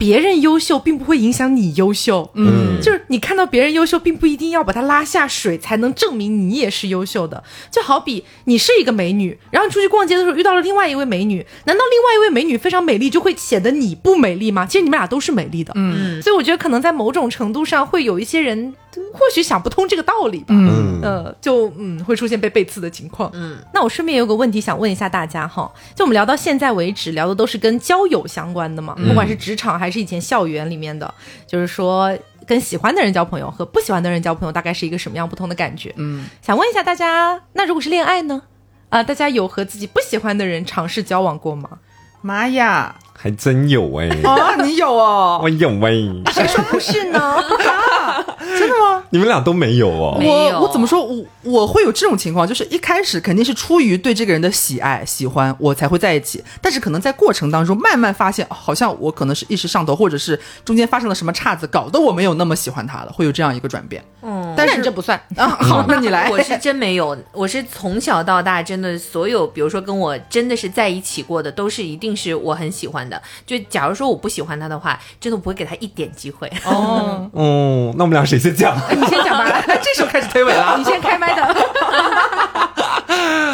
别人优秀并不会影响你优秀，嗯，就是你看到别人优秀，并不一定要把他拉下水才能证明你也是优秀的。就好比你是一个美女，然后你出去逛街的时候遇到了另外一位美女，难道另外一位美女非常美丽就会显得你不美丽吗？其实你们俩都是美丽的，嗯，所以我觉得可能在某种程度上会有一些人或许想不通这个道理吧，嗯。呃，就嗯会出现被背刺的情况。嗯，那我顺便有个问题想问一下大家哈，就我们聊到现在为止，聊的都是跟交友相关的嘛，不管是职场还是以前校园里面的，就是说跟喜欢的人交朋友和不喜欢的人交朋友，大概是一个什么样不同的感觉？嗯，想问一下大家，那如果是恋爱呢？啊、大家有和自己不喜欢的人尝试交往过吗？妈呀！还真有哎、啊，你有哦？我有哎、谁说不是呢？真的吗？你们俩都没有哦。我我怎么说？我我会有这种情况，就是一开始肯定是出于对这个人的喜爱、喜欢，我才会在一起。但是可能在过程当中，慢慢发现，哦好像我可能是一时上头，或者是中间发生了什么岔子，搞得我没有那么喜欢他了，会有这样一个转变。嗯，但是这不算。啊，好，那你来。我是真没有，我是从小到大真的所有，比如说跟我真的是在一起过的，都是一定是我很喜欢的。就假如说我不喜欢他的话，真的不会给他一点机会。哦，哦，那我们俩谁先讲？你先讲吧，这时候开始推诿了你。先开麦的。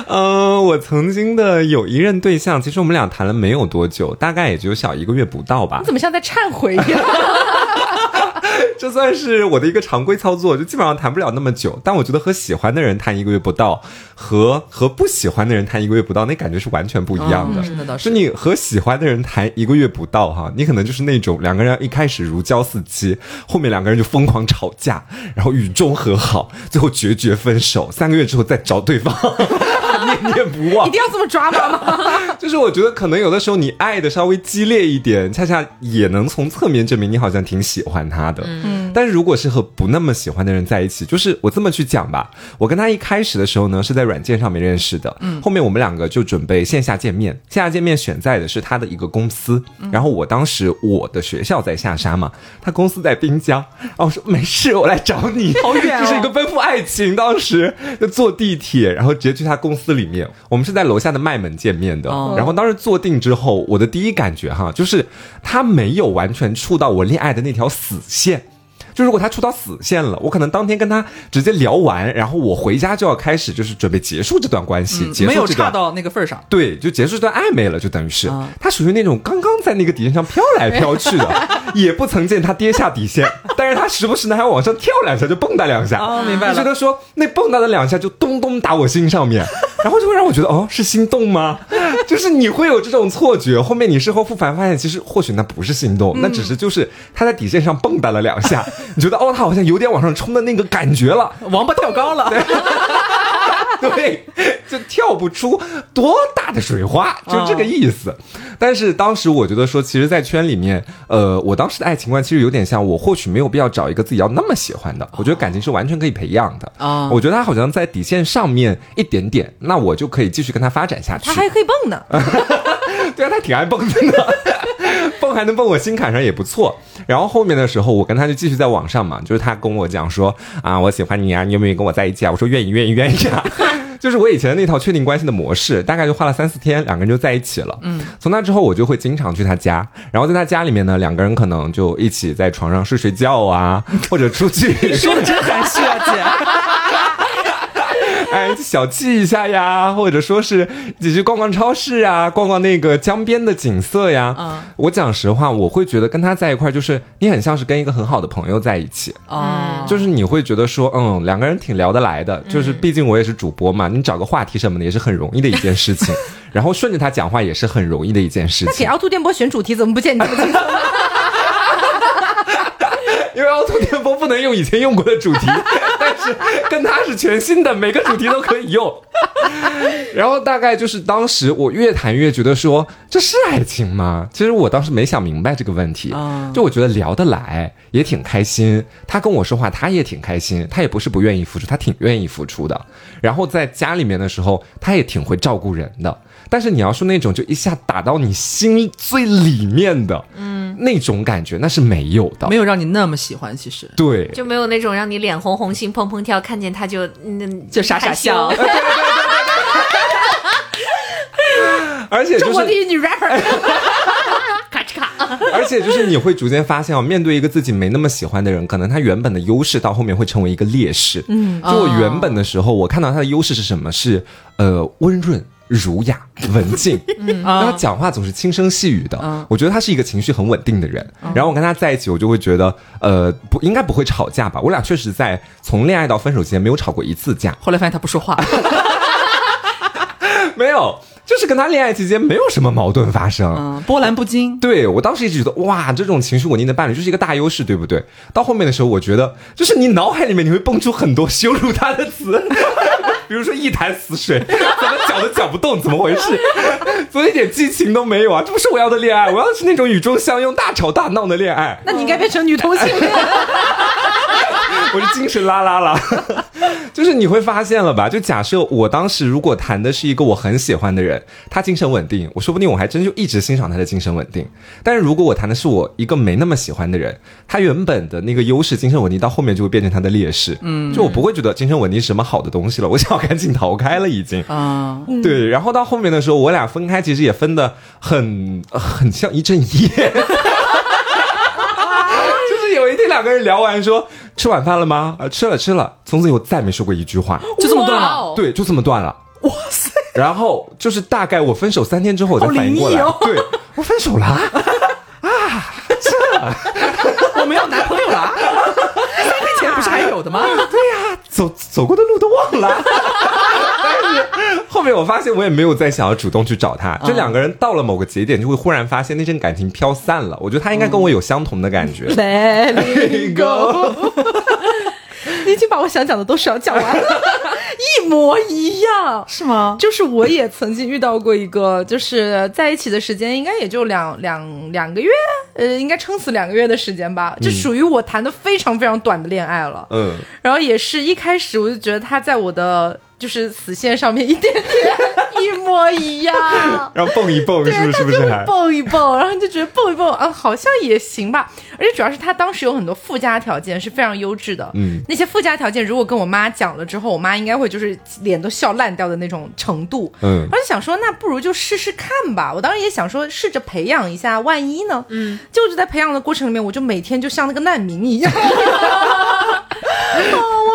嗯，我曾经的有一任对象，其实我们俩谈了没有多久，大概也就小一个月不到吧你。怎么像在忏悔一样？这算是我的一个常规操作，就基本上谈不了那么久。但我觉得和喜欢的人谈一个月不到，和和不喜欢的人谈一个月不到，那感觉是完全不一样的。是你和喜欢的人谈一个月不到哈，你可能就是那种两个人一开始如胶似漆，后面两个人就疯狂吵架，然后雨中和好，最后决绝分手，三个月之后再找对方，念念不忘一。定要这么抓马吗？就是我觉得可能有的时候你爱的稍微激烈一点，恰恰也能从侧面证明你好像挺喜欢他的。嗯，但是如果是和不那么喜欢的人在一起，就是我这么去讲吧，我跟他一开始的时候呢是在软件上面认识的，嗯，后面我们两个就准备线下见面，线下见面选在的是他的一个公司，然后我当时我的学校在下沙嘛，他公司在滨江，然后我说没事，我来找你，好远哦。就是一个奔赴爱情，当时就坐地铁，然后直接去他公司里面，我们是在楼下的麦门见面的。哦。然后当时坐定之后，我的第一感觉哈，就是他没有完全触到我恋爱的那条死线。就如果他出到死线了，我可能当天跟他直接聊完，然后我回家就要开始就是准备结束这段关系，结束嗯没有差到那个份儿上。对，就结束这段暧昧了，就等于是、啊他属于那种刚刚在那个底线上飘来飘去的，也不曾见他跌下底线，但是他时不时呢还要往上跳两下，就蹦跶两下，哦明白了就觉得说那蹦跶的两下就咚咚打我心上面，然后就会让我觉得哦是心动吗？就是你会有这种错觉，后面你事后复盘发现，其实或许那不是心动，那只是就是他在底线上蹦跶了两下，你觉得哦他好像有点往上冲的那个感觉了，王八跳高了，对，就跳不出多大的水花，就这个意思。但是当时我觉得说，其实，在圈里面，呃，我当时的爱情观其实有点像，我或许没有必要找一个自己要那么喜欢的，我觉得感情是完全可以培养的。啊，我觉得他好像在底线上面一点点，那我就可以继续跟他发展下去。他还可以蹦呢。对啊，他挺爱蹦的呢，蹦还能蹦我心坎上也不错。然后后面的时候，我跟他就继续在网上嘛，就是他跟我讲说啊，我喜欢你啊，你有没有跟我在一起啊？我说愿意，愿意，愿意啊。就是我以前的那套确定关系的模式，大概就花了三四天，两个人就在一起了。嗯，从那之后，我就会经常去他家，然后在他家里面呢，两个人可能就一起在床上睡睡觉啊，或者出去。说的真含蓄啊，姐。哎，小憩一下呀，或者说是一起去逛逛超市啊，逛逛那个江边的景色呀。嗯，我讲实话，我会觉得跟他在一块，就是你很像是跟一个很好的朋友在一起。哦，就是你会觉得说，嗯，两个人挺聊得来的。就是毕竟我也是主播嘛，你找个话题什么的也是很容易的一件事情，然后顺着他讲话也是很容易的一件事情。那给凹凸电波选主题怎么不见你？因为凹凸电波不能用以前用过的主题，但是 跟他是全新的，每个主题都可以用。然后大概就是当时我越谈越觉得说这是爱情吗？其实我当时没想明白这个问题，就我觉得聊得来也挺开心，他跟我说话他也挺开心，他也不是不愿意付出，他挺愿意付出的。然后在家里面的时候，他也挺会照顾人的。但是你要说那种就一下打到你心最里面的，嗯，那种感觉那是没有的，没有让你那么喜欢，其实。对，就没有那种让你脸红红、心怦怦跳，看见他就嗯就傻傻笑，对对对对对，而且中国第一女 rapper，咔哧咔，而且就是你会逐渐发现哦，面对一个自己没那么喜欢的人，可能他原本的优势到后面会成为一个劣势，嗯，就我原本的时候，我看到他的优势是什么？是呃温润。儒雅 文静，然后讲话总是轻声细语的。我觉得他是一个情绪很稳定的人。然后我跟他在一起，我就会觉得，呃，不应该不会吵架吧？我俩确实在从恋爱到分手期间没有吵过一次架。后来发现他不说话，没有，就是跟他恋爱期间没有什么矛盾发生，波澜不惊。对我当时一直觉得，哇，这种情绪稳定的伴侣就是一个大优势，对不对？到后面的时候，我觉得就是你脑海里面你会蹦出很多羞辱他的词。比如说一潭死水，怎么搅都搅不动，怎么回事？怎么一点激情都没有啊？这不是我要的恋爱，我要的是那种雨中相拥、大吵大闹的恋爱。那你应该变成女同性恋。我是精神拉拉了，就是你会发现了吧？就假设我当时如果谈的是一个我很喜欢的人，他精神稳定，我说不定我还真就一直欣赏他的精神稳定。但是如果我谈的是我一个没那么喜欢的人，他原本的那个优势精神稳定，到后面就会变成他的劣势。嗯，就我不会觉得精神稳定是什么好的东西了，我想要赶紧逃开了，已经啊。对，然后到后面的时候，我俩分开其实也分的很很像一阵夜。两个人聊完说吃晚饭了吗？啊，吃了吃了。从此以后再没说过一句话，就这么断了。对，就这么断了。哇塞！然后就是大概我分手三天之后我才反应过来，对我分手了 啊！这我没有男朋友了。三天前不是还有的吗？对呀，走走过的路都忘了。后面我发现我也没有再想要主动去找他，就两个人到了某个节点就会忽然发现那阵感情飘散了。我觉得他应该跟我有相同的感觉。Let it go。把我想讲的都要讲完了，一模一样，是吗？就是我也曾经遇到过一个，就是在一起的时间应该也就两两两个月，呃，应该撑死两个月的时间吧，这属于我谈的非常非常短的恋爱了。嗯，然后也是一开始我就觉得他在我的。就是死线上面一点点 一模一样，然后蹦一蹦，是不是？是不是蹦一蹦？然后就觉得蹦一蹦啊，好像也行吧。而且主要是他当时有很多附加条件是非常优质的，嗯，那些附加条件如果跟我妈讲了之后，我妈应该会就是脸都笑烂掉的那种程度，嗯。我就想说，那不如就试试看吧。我当时也想说，试着培养一下，万一呢？嗯。就在培养的过程里面，我就每天就像那个难民一样。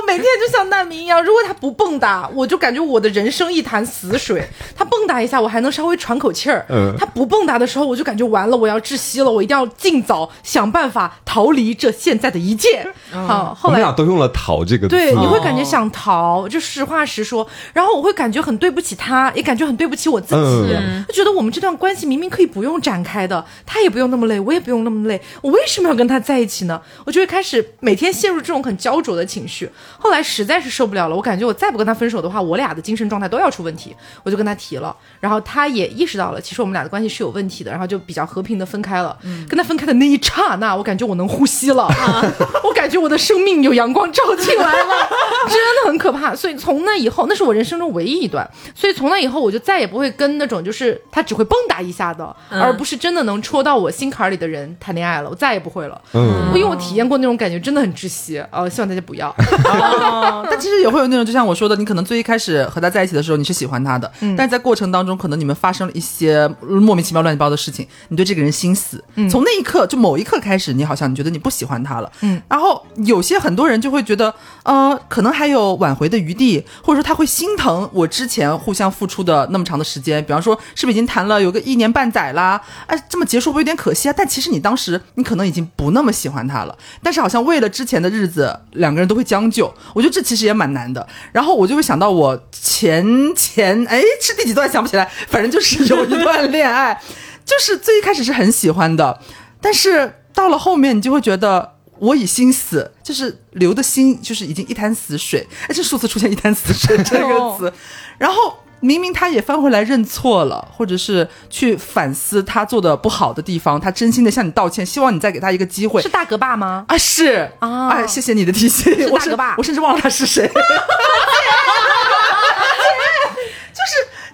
我每天就像难民一样，如果他不蹦跶，我就感觉我的人生一潭死水。他蹦跶一下，我还能稍微喘口气儿。嗯，他不蹦跶的时候，我就感觉完了，我要窒息了。我一定要尽早想办法逃离这现在的一切。好，后来我俩都用了“逃”这个字。对，你会感觉想逃，就实话实说。然后我会感觉很对不起他，也感觉很对不起我自己。就觉得我们这段关系明明可以不用展开的，他也不用那么累，我也不用那么累，我为什么要跟他在一起呢？我就会开始每天陷入这种很焦灼的情绪。后来实在是受不了了，我感觉我再不跟他分手的话，我俩的精神状态都要出问题，我就跟他提了，然后他也意识到了，其实我们俩的关系是有问题的，然后就比较和平的分开了。跟他分开的那一刹那，我感觉我能呼吸了，啊 我感觉我的生命有阳光照进来了，真的很可怕。所以从那以后，那是我人生中唯一一段，所以从那以后，我就再也不会跟那种就是他只会蹦跶一下的，而不是真的能戳到我心坎里的人谈恋爱了，我再也不会了。嗯，因为我体验过那种感觉，真的很窒息。呃，希望大家不要。哦，但其实也会有那种，就像我说的，你可能最一开始和他在一起的时候，你是喜欢他的，嗯，但是在过程当中，可能你们发生了一些莫名其妙、乱七八糟的事情，你对这个人心死，嗯，从那一刻就某一刻开始，你好像你觉得你不喜欢他了，嗯，然后有些很多人就会觉得，呃，可能还有挽回的余地，或者说他会心疼我之前互相付出的那么长的时间，比方说是不是已经谈了有个一年半载啦，哎，这么结束不有点可惜啊？但其实你当时你可能已经不那么喜欢他了，但是好像为了之前的日子，两个人都会将就，我觉得这其实也蛮难的。然后我就会想到我前前哎是第几段想不起来，反正就是有一段恋爱，就是最一开始是很喜欢的，但是到了后面你就会觉得我已心死，就是流的心就是已经一滩死水。哎，这数次出现一滩死水 这个词，然后。明明他也翻回来认错了，或者是去反思他做的不好的地方，他真心的向你道歉，希望你再给他一个机会。是大哥爸吗？啊，是啊，哎，谢谢你的提醒。是大哥爸，我甚至忘了他是谁。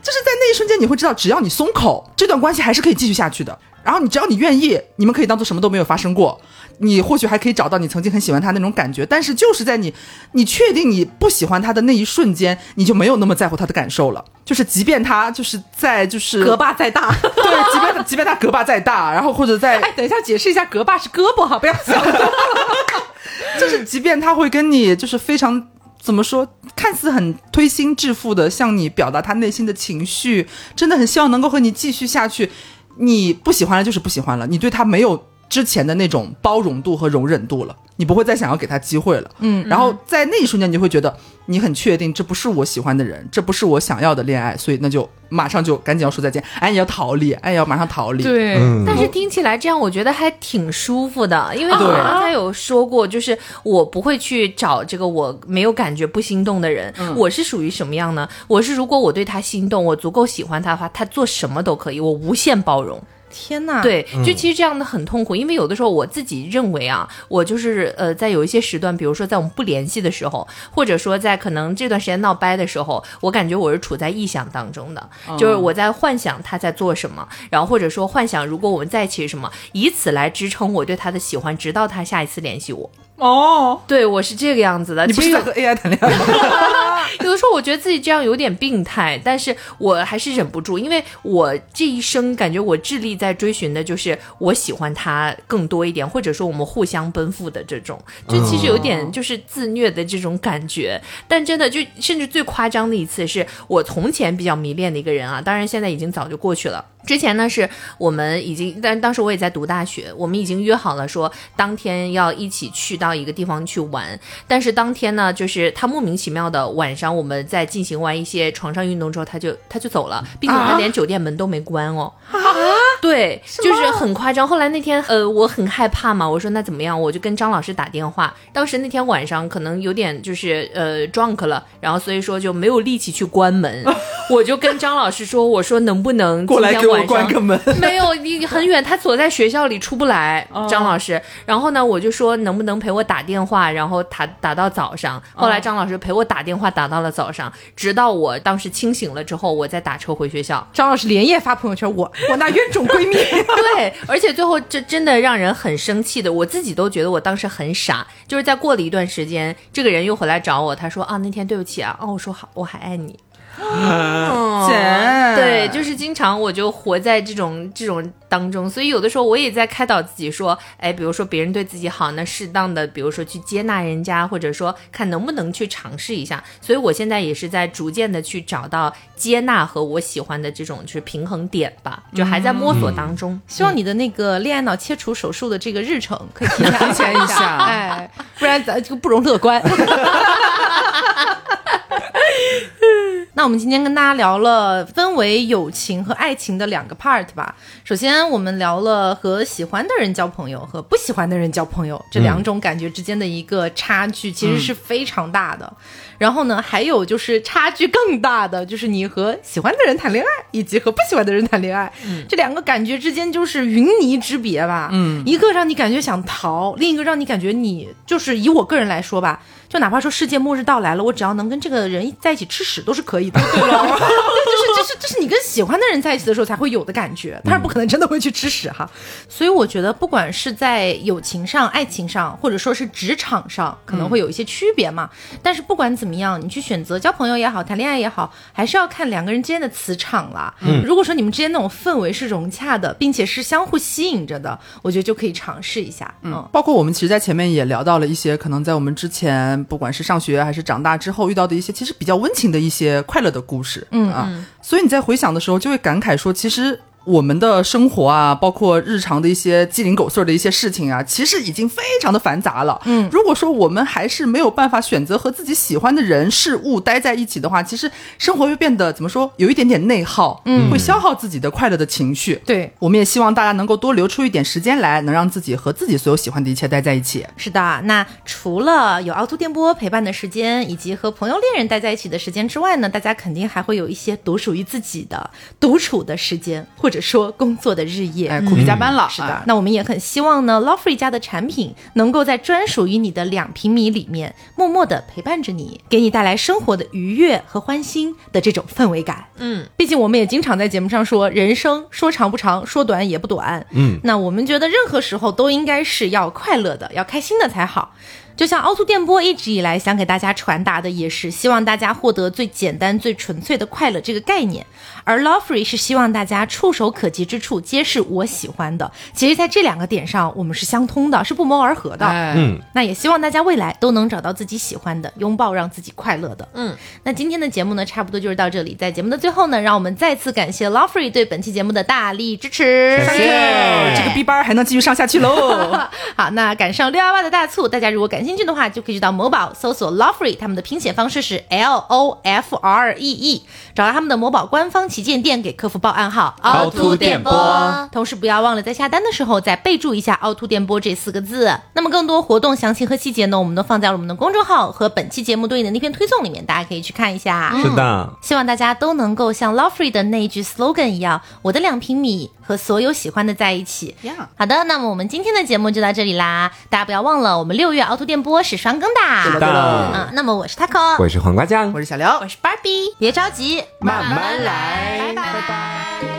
就是在那一瞬间，你会知道，只要你松口，这段关系还是可以继续下去的。然后你只要你愿意，你们可以当做什么都没有发生过。你或许还可以找到你曾经很喜欢他那种感觉，但是就是在你你确定你不喜欢他的那一瞬间，你就没有那么在乎他的感受了。就是即便他就是在就是隔坝再大，对，即便即便他隔坝再大，然后或者在哎，等一下解释一下，隔坝是胳膊哈，不要想。就是即便他会跟你就是非常怎么说，看似很推心置腹的向你表达他内心的情绪，真的很希望能够和你继续下去。你不喜欢了就是不喜欢了，你对他没有。之前的那种包容度和容忍度了，你不会再想要给他机会了。嗯，然后在那一瞬间，你就会觉得你很确定这不是我喜欢的人，这不是我想要的恋爱，所以那就马上就赶紧要说再见。哎，你要逃离，哎，要马上逃离。对，但是听起来这样，我觉得还挺舒服的，因为我刚才有说过，就是我不会去找这个我没有感觉不心动的人。我是属于什么样呢？我是如果我对他心动，我足够喜欢他的话，他做什么都可以，我无限包容。天呐，对，就其实这样的很痛苦，因为有的时候我自己认为啊，我就是呃，在有一些时段，比如说在我们不联系的时候，或者说在可能这段时间闹掰的时候，我感觉我是处在臆想当中的，就是我在幻想他在做什么，然后或者说幻想如果我们在一起是什么，以此来支撑我对他的喜欢，直到他下一次联系我。哦，对我是这个样子的。你不是在和 AI 谈恋爱吗？有的时候我觉得自己这样有点病态，但是我还是忍不住，因为我这一生感觉我致力在追寻的就是我喜欢他更多一点，或者说我们互相奔赴的这种，就其实有点就是自虐的这种感觉。但真的就甚至最夸张的一次是我从前比较迷恋的一个人啊，当然现在已经早就过去了。之前呢，是我们已经，但当时我也在读大学，我们已经约好了说当天要一起去到一个地方去玩。但是当天呢，就是他莫名其妙的晚上，我们在进行完一些床上运动之后，他就他就走了，并且他连酒店门都没关哦。啊，对，就是很夸张。后来那天，呃，我很害怕嘛，我说那怎么样？我就跟张老师打电话。当时那天晚上可能有点就是呃 drunk 了，然后所以说就没有力气去关门。我就跟张老师说，我说能不能过来给我关个门？没有，你很远，他锁在学校里出不来。张老师，然后呢，我就说能不能陪我打电话，然后打打到早上。后来张老师陪我打电话打到了早上，直到我当时清醒了之后，我再打车回学校。张老师连夜发朋友圈，我我那冤种闺蜜。对，而且最后这真的让人很生气的，我自己都觉得我当时很傻。就是在过了一段时间，这个人又回来找我，他说啊那天对不起啊，哦我说好，我还爱你。姐，对，就是经常我就活在这种这种当中，所以有的时候我也在开导自己说，哎，比如说别人对自己好，那适当的，比如说去接纳人家，或者说看能不能去尝试一下。所以我现在也是在逐渐的去找到接纳和我喜欢的这种就是平衡点吧，就还在摸索当中。希望你的那个恋爱脑切除手术的这个日程可以提前一下，哎，不然咱就不容乐观。那我们今天跟大家聊了分为友情和爱情的两个 part 吧。首先，我们聊了和喜欢的人交朋友和不喜欢的人交朋友这两种感觉之间的一个差距，其实是非常大的。然后呢，还有就是差距更大的，就是你和喜欢的人谈恋爱，以及和不喜欢的人谈恋爱，这两个感觉之间就是云泥之别吧。嗯，一个让你感觉想逃，另一个让你感觉你就是以我个人来说吧。就哪怕说世界末日到来了，我只要能跟这个人在一起吃屎都是可以的。对，就是就是就是你跟喜欢的人在一起的时候才会有的感觉，但是不可能真的会去吃屎哈。所以我觉得不管是在友情上、爱情上，或者说是职场上，可能会有一些区别嘛。但是不管怎么样，你去选择交朋友也好，谈恋爱也好，还是要看两个人之间的磁场啦。嗯，如果说你们之间那种氛围是融洽的，并且是相互吸引着的，我觉得就可以尝试一下。嗯，包括我们其实，在前面也聊到了一些可能在我们之前。不管是上学还是长大之后遇到的一些，其实比较温情的一些快乐的故事，嗯啊，所以你在回想的时候就会感慨说，其实。我们的生活啊，包括日常的一些鸡零狗碎的一些事情啊，其实已经非常的繁杂了。嗯，如果说我们还是没有办法选择和自己喜欢的人事物待在一起的话，其实生活会变得怎么说，有一点点内耗，嗯，会消耗自己的快乐的情绪。对，我们也希望大家能够多留出一点时间来，能让自己和自己所有喜欢的一切待在一起。是的，那除了有凹凸电波陪伴的时间，以及和朋友、恋人待在一起的时间之外呢，大家肯定还会有一些独属于自己的独处的时间，或者。说工作的日夜，哎，苦逼加班了。是的，那我们也很希望呢，Lovefree 家的产品能够在专属于你的两平米里面，默默的陪伴着你，给你带来生活的愉悦和欢欣的这种氛围感。嗯，毕竟我们也经常在节目上说，人生说长不长，说短也不短。嗯，那我们觉得任何时候都应该是要快乐的，要开心的才好。就像凹凸电波一直以来想给大家传达的，也是希望大家获得最简单、最纯粹的快乐这个概念。而 Lovefree 是希望大家触手可及之处皆是我喜欢的。其实，在这两个点上，我们是相通的，是不谋而合的。嗯，那也希望大家未来都能找到自己喜欢的，拥抱让自己快乐的。嗯，那今天的节目呢，差不多就是到这里。在节目的最后呢，让我们再次感谢 Lovefree 对本期节目的大力支持。谢谢，这个 B 班还能继续上下去喽。好，那赶上六幺八的大促，大家如果感兴趣的话，就可以去到某宝搜索 Lovefree，他们的拼写方式是 L O F R E E，找到他们的某宝官方。旗舰店给客服报暗号凹凸电波，同时不要忘了在下单的时候再备注一下凹凸电波这四个字。那么更多活动详情和细节呢，我们都放在了我们的公众号和本期节目对应的那篇推送里面，大家可以去看一下。是的，希望大家都能够像 Lovefree 的那一句 slogan 一样，我的两平米和所有喜欢的在一起。好的，那么我们今天的节目就到这里啦，大家不要忘了，我们六月凹凸电波是双更的。是的，嗯，那么我是 Taco，我是黄瓜酱，我是小刘，我是 Barbie，别着急，慢慢来。拜拜。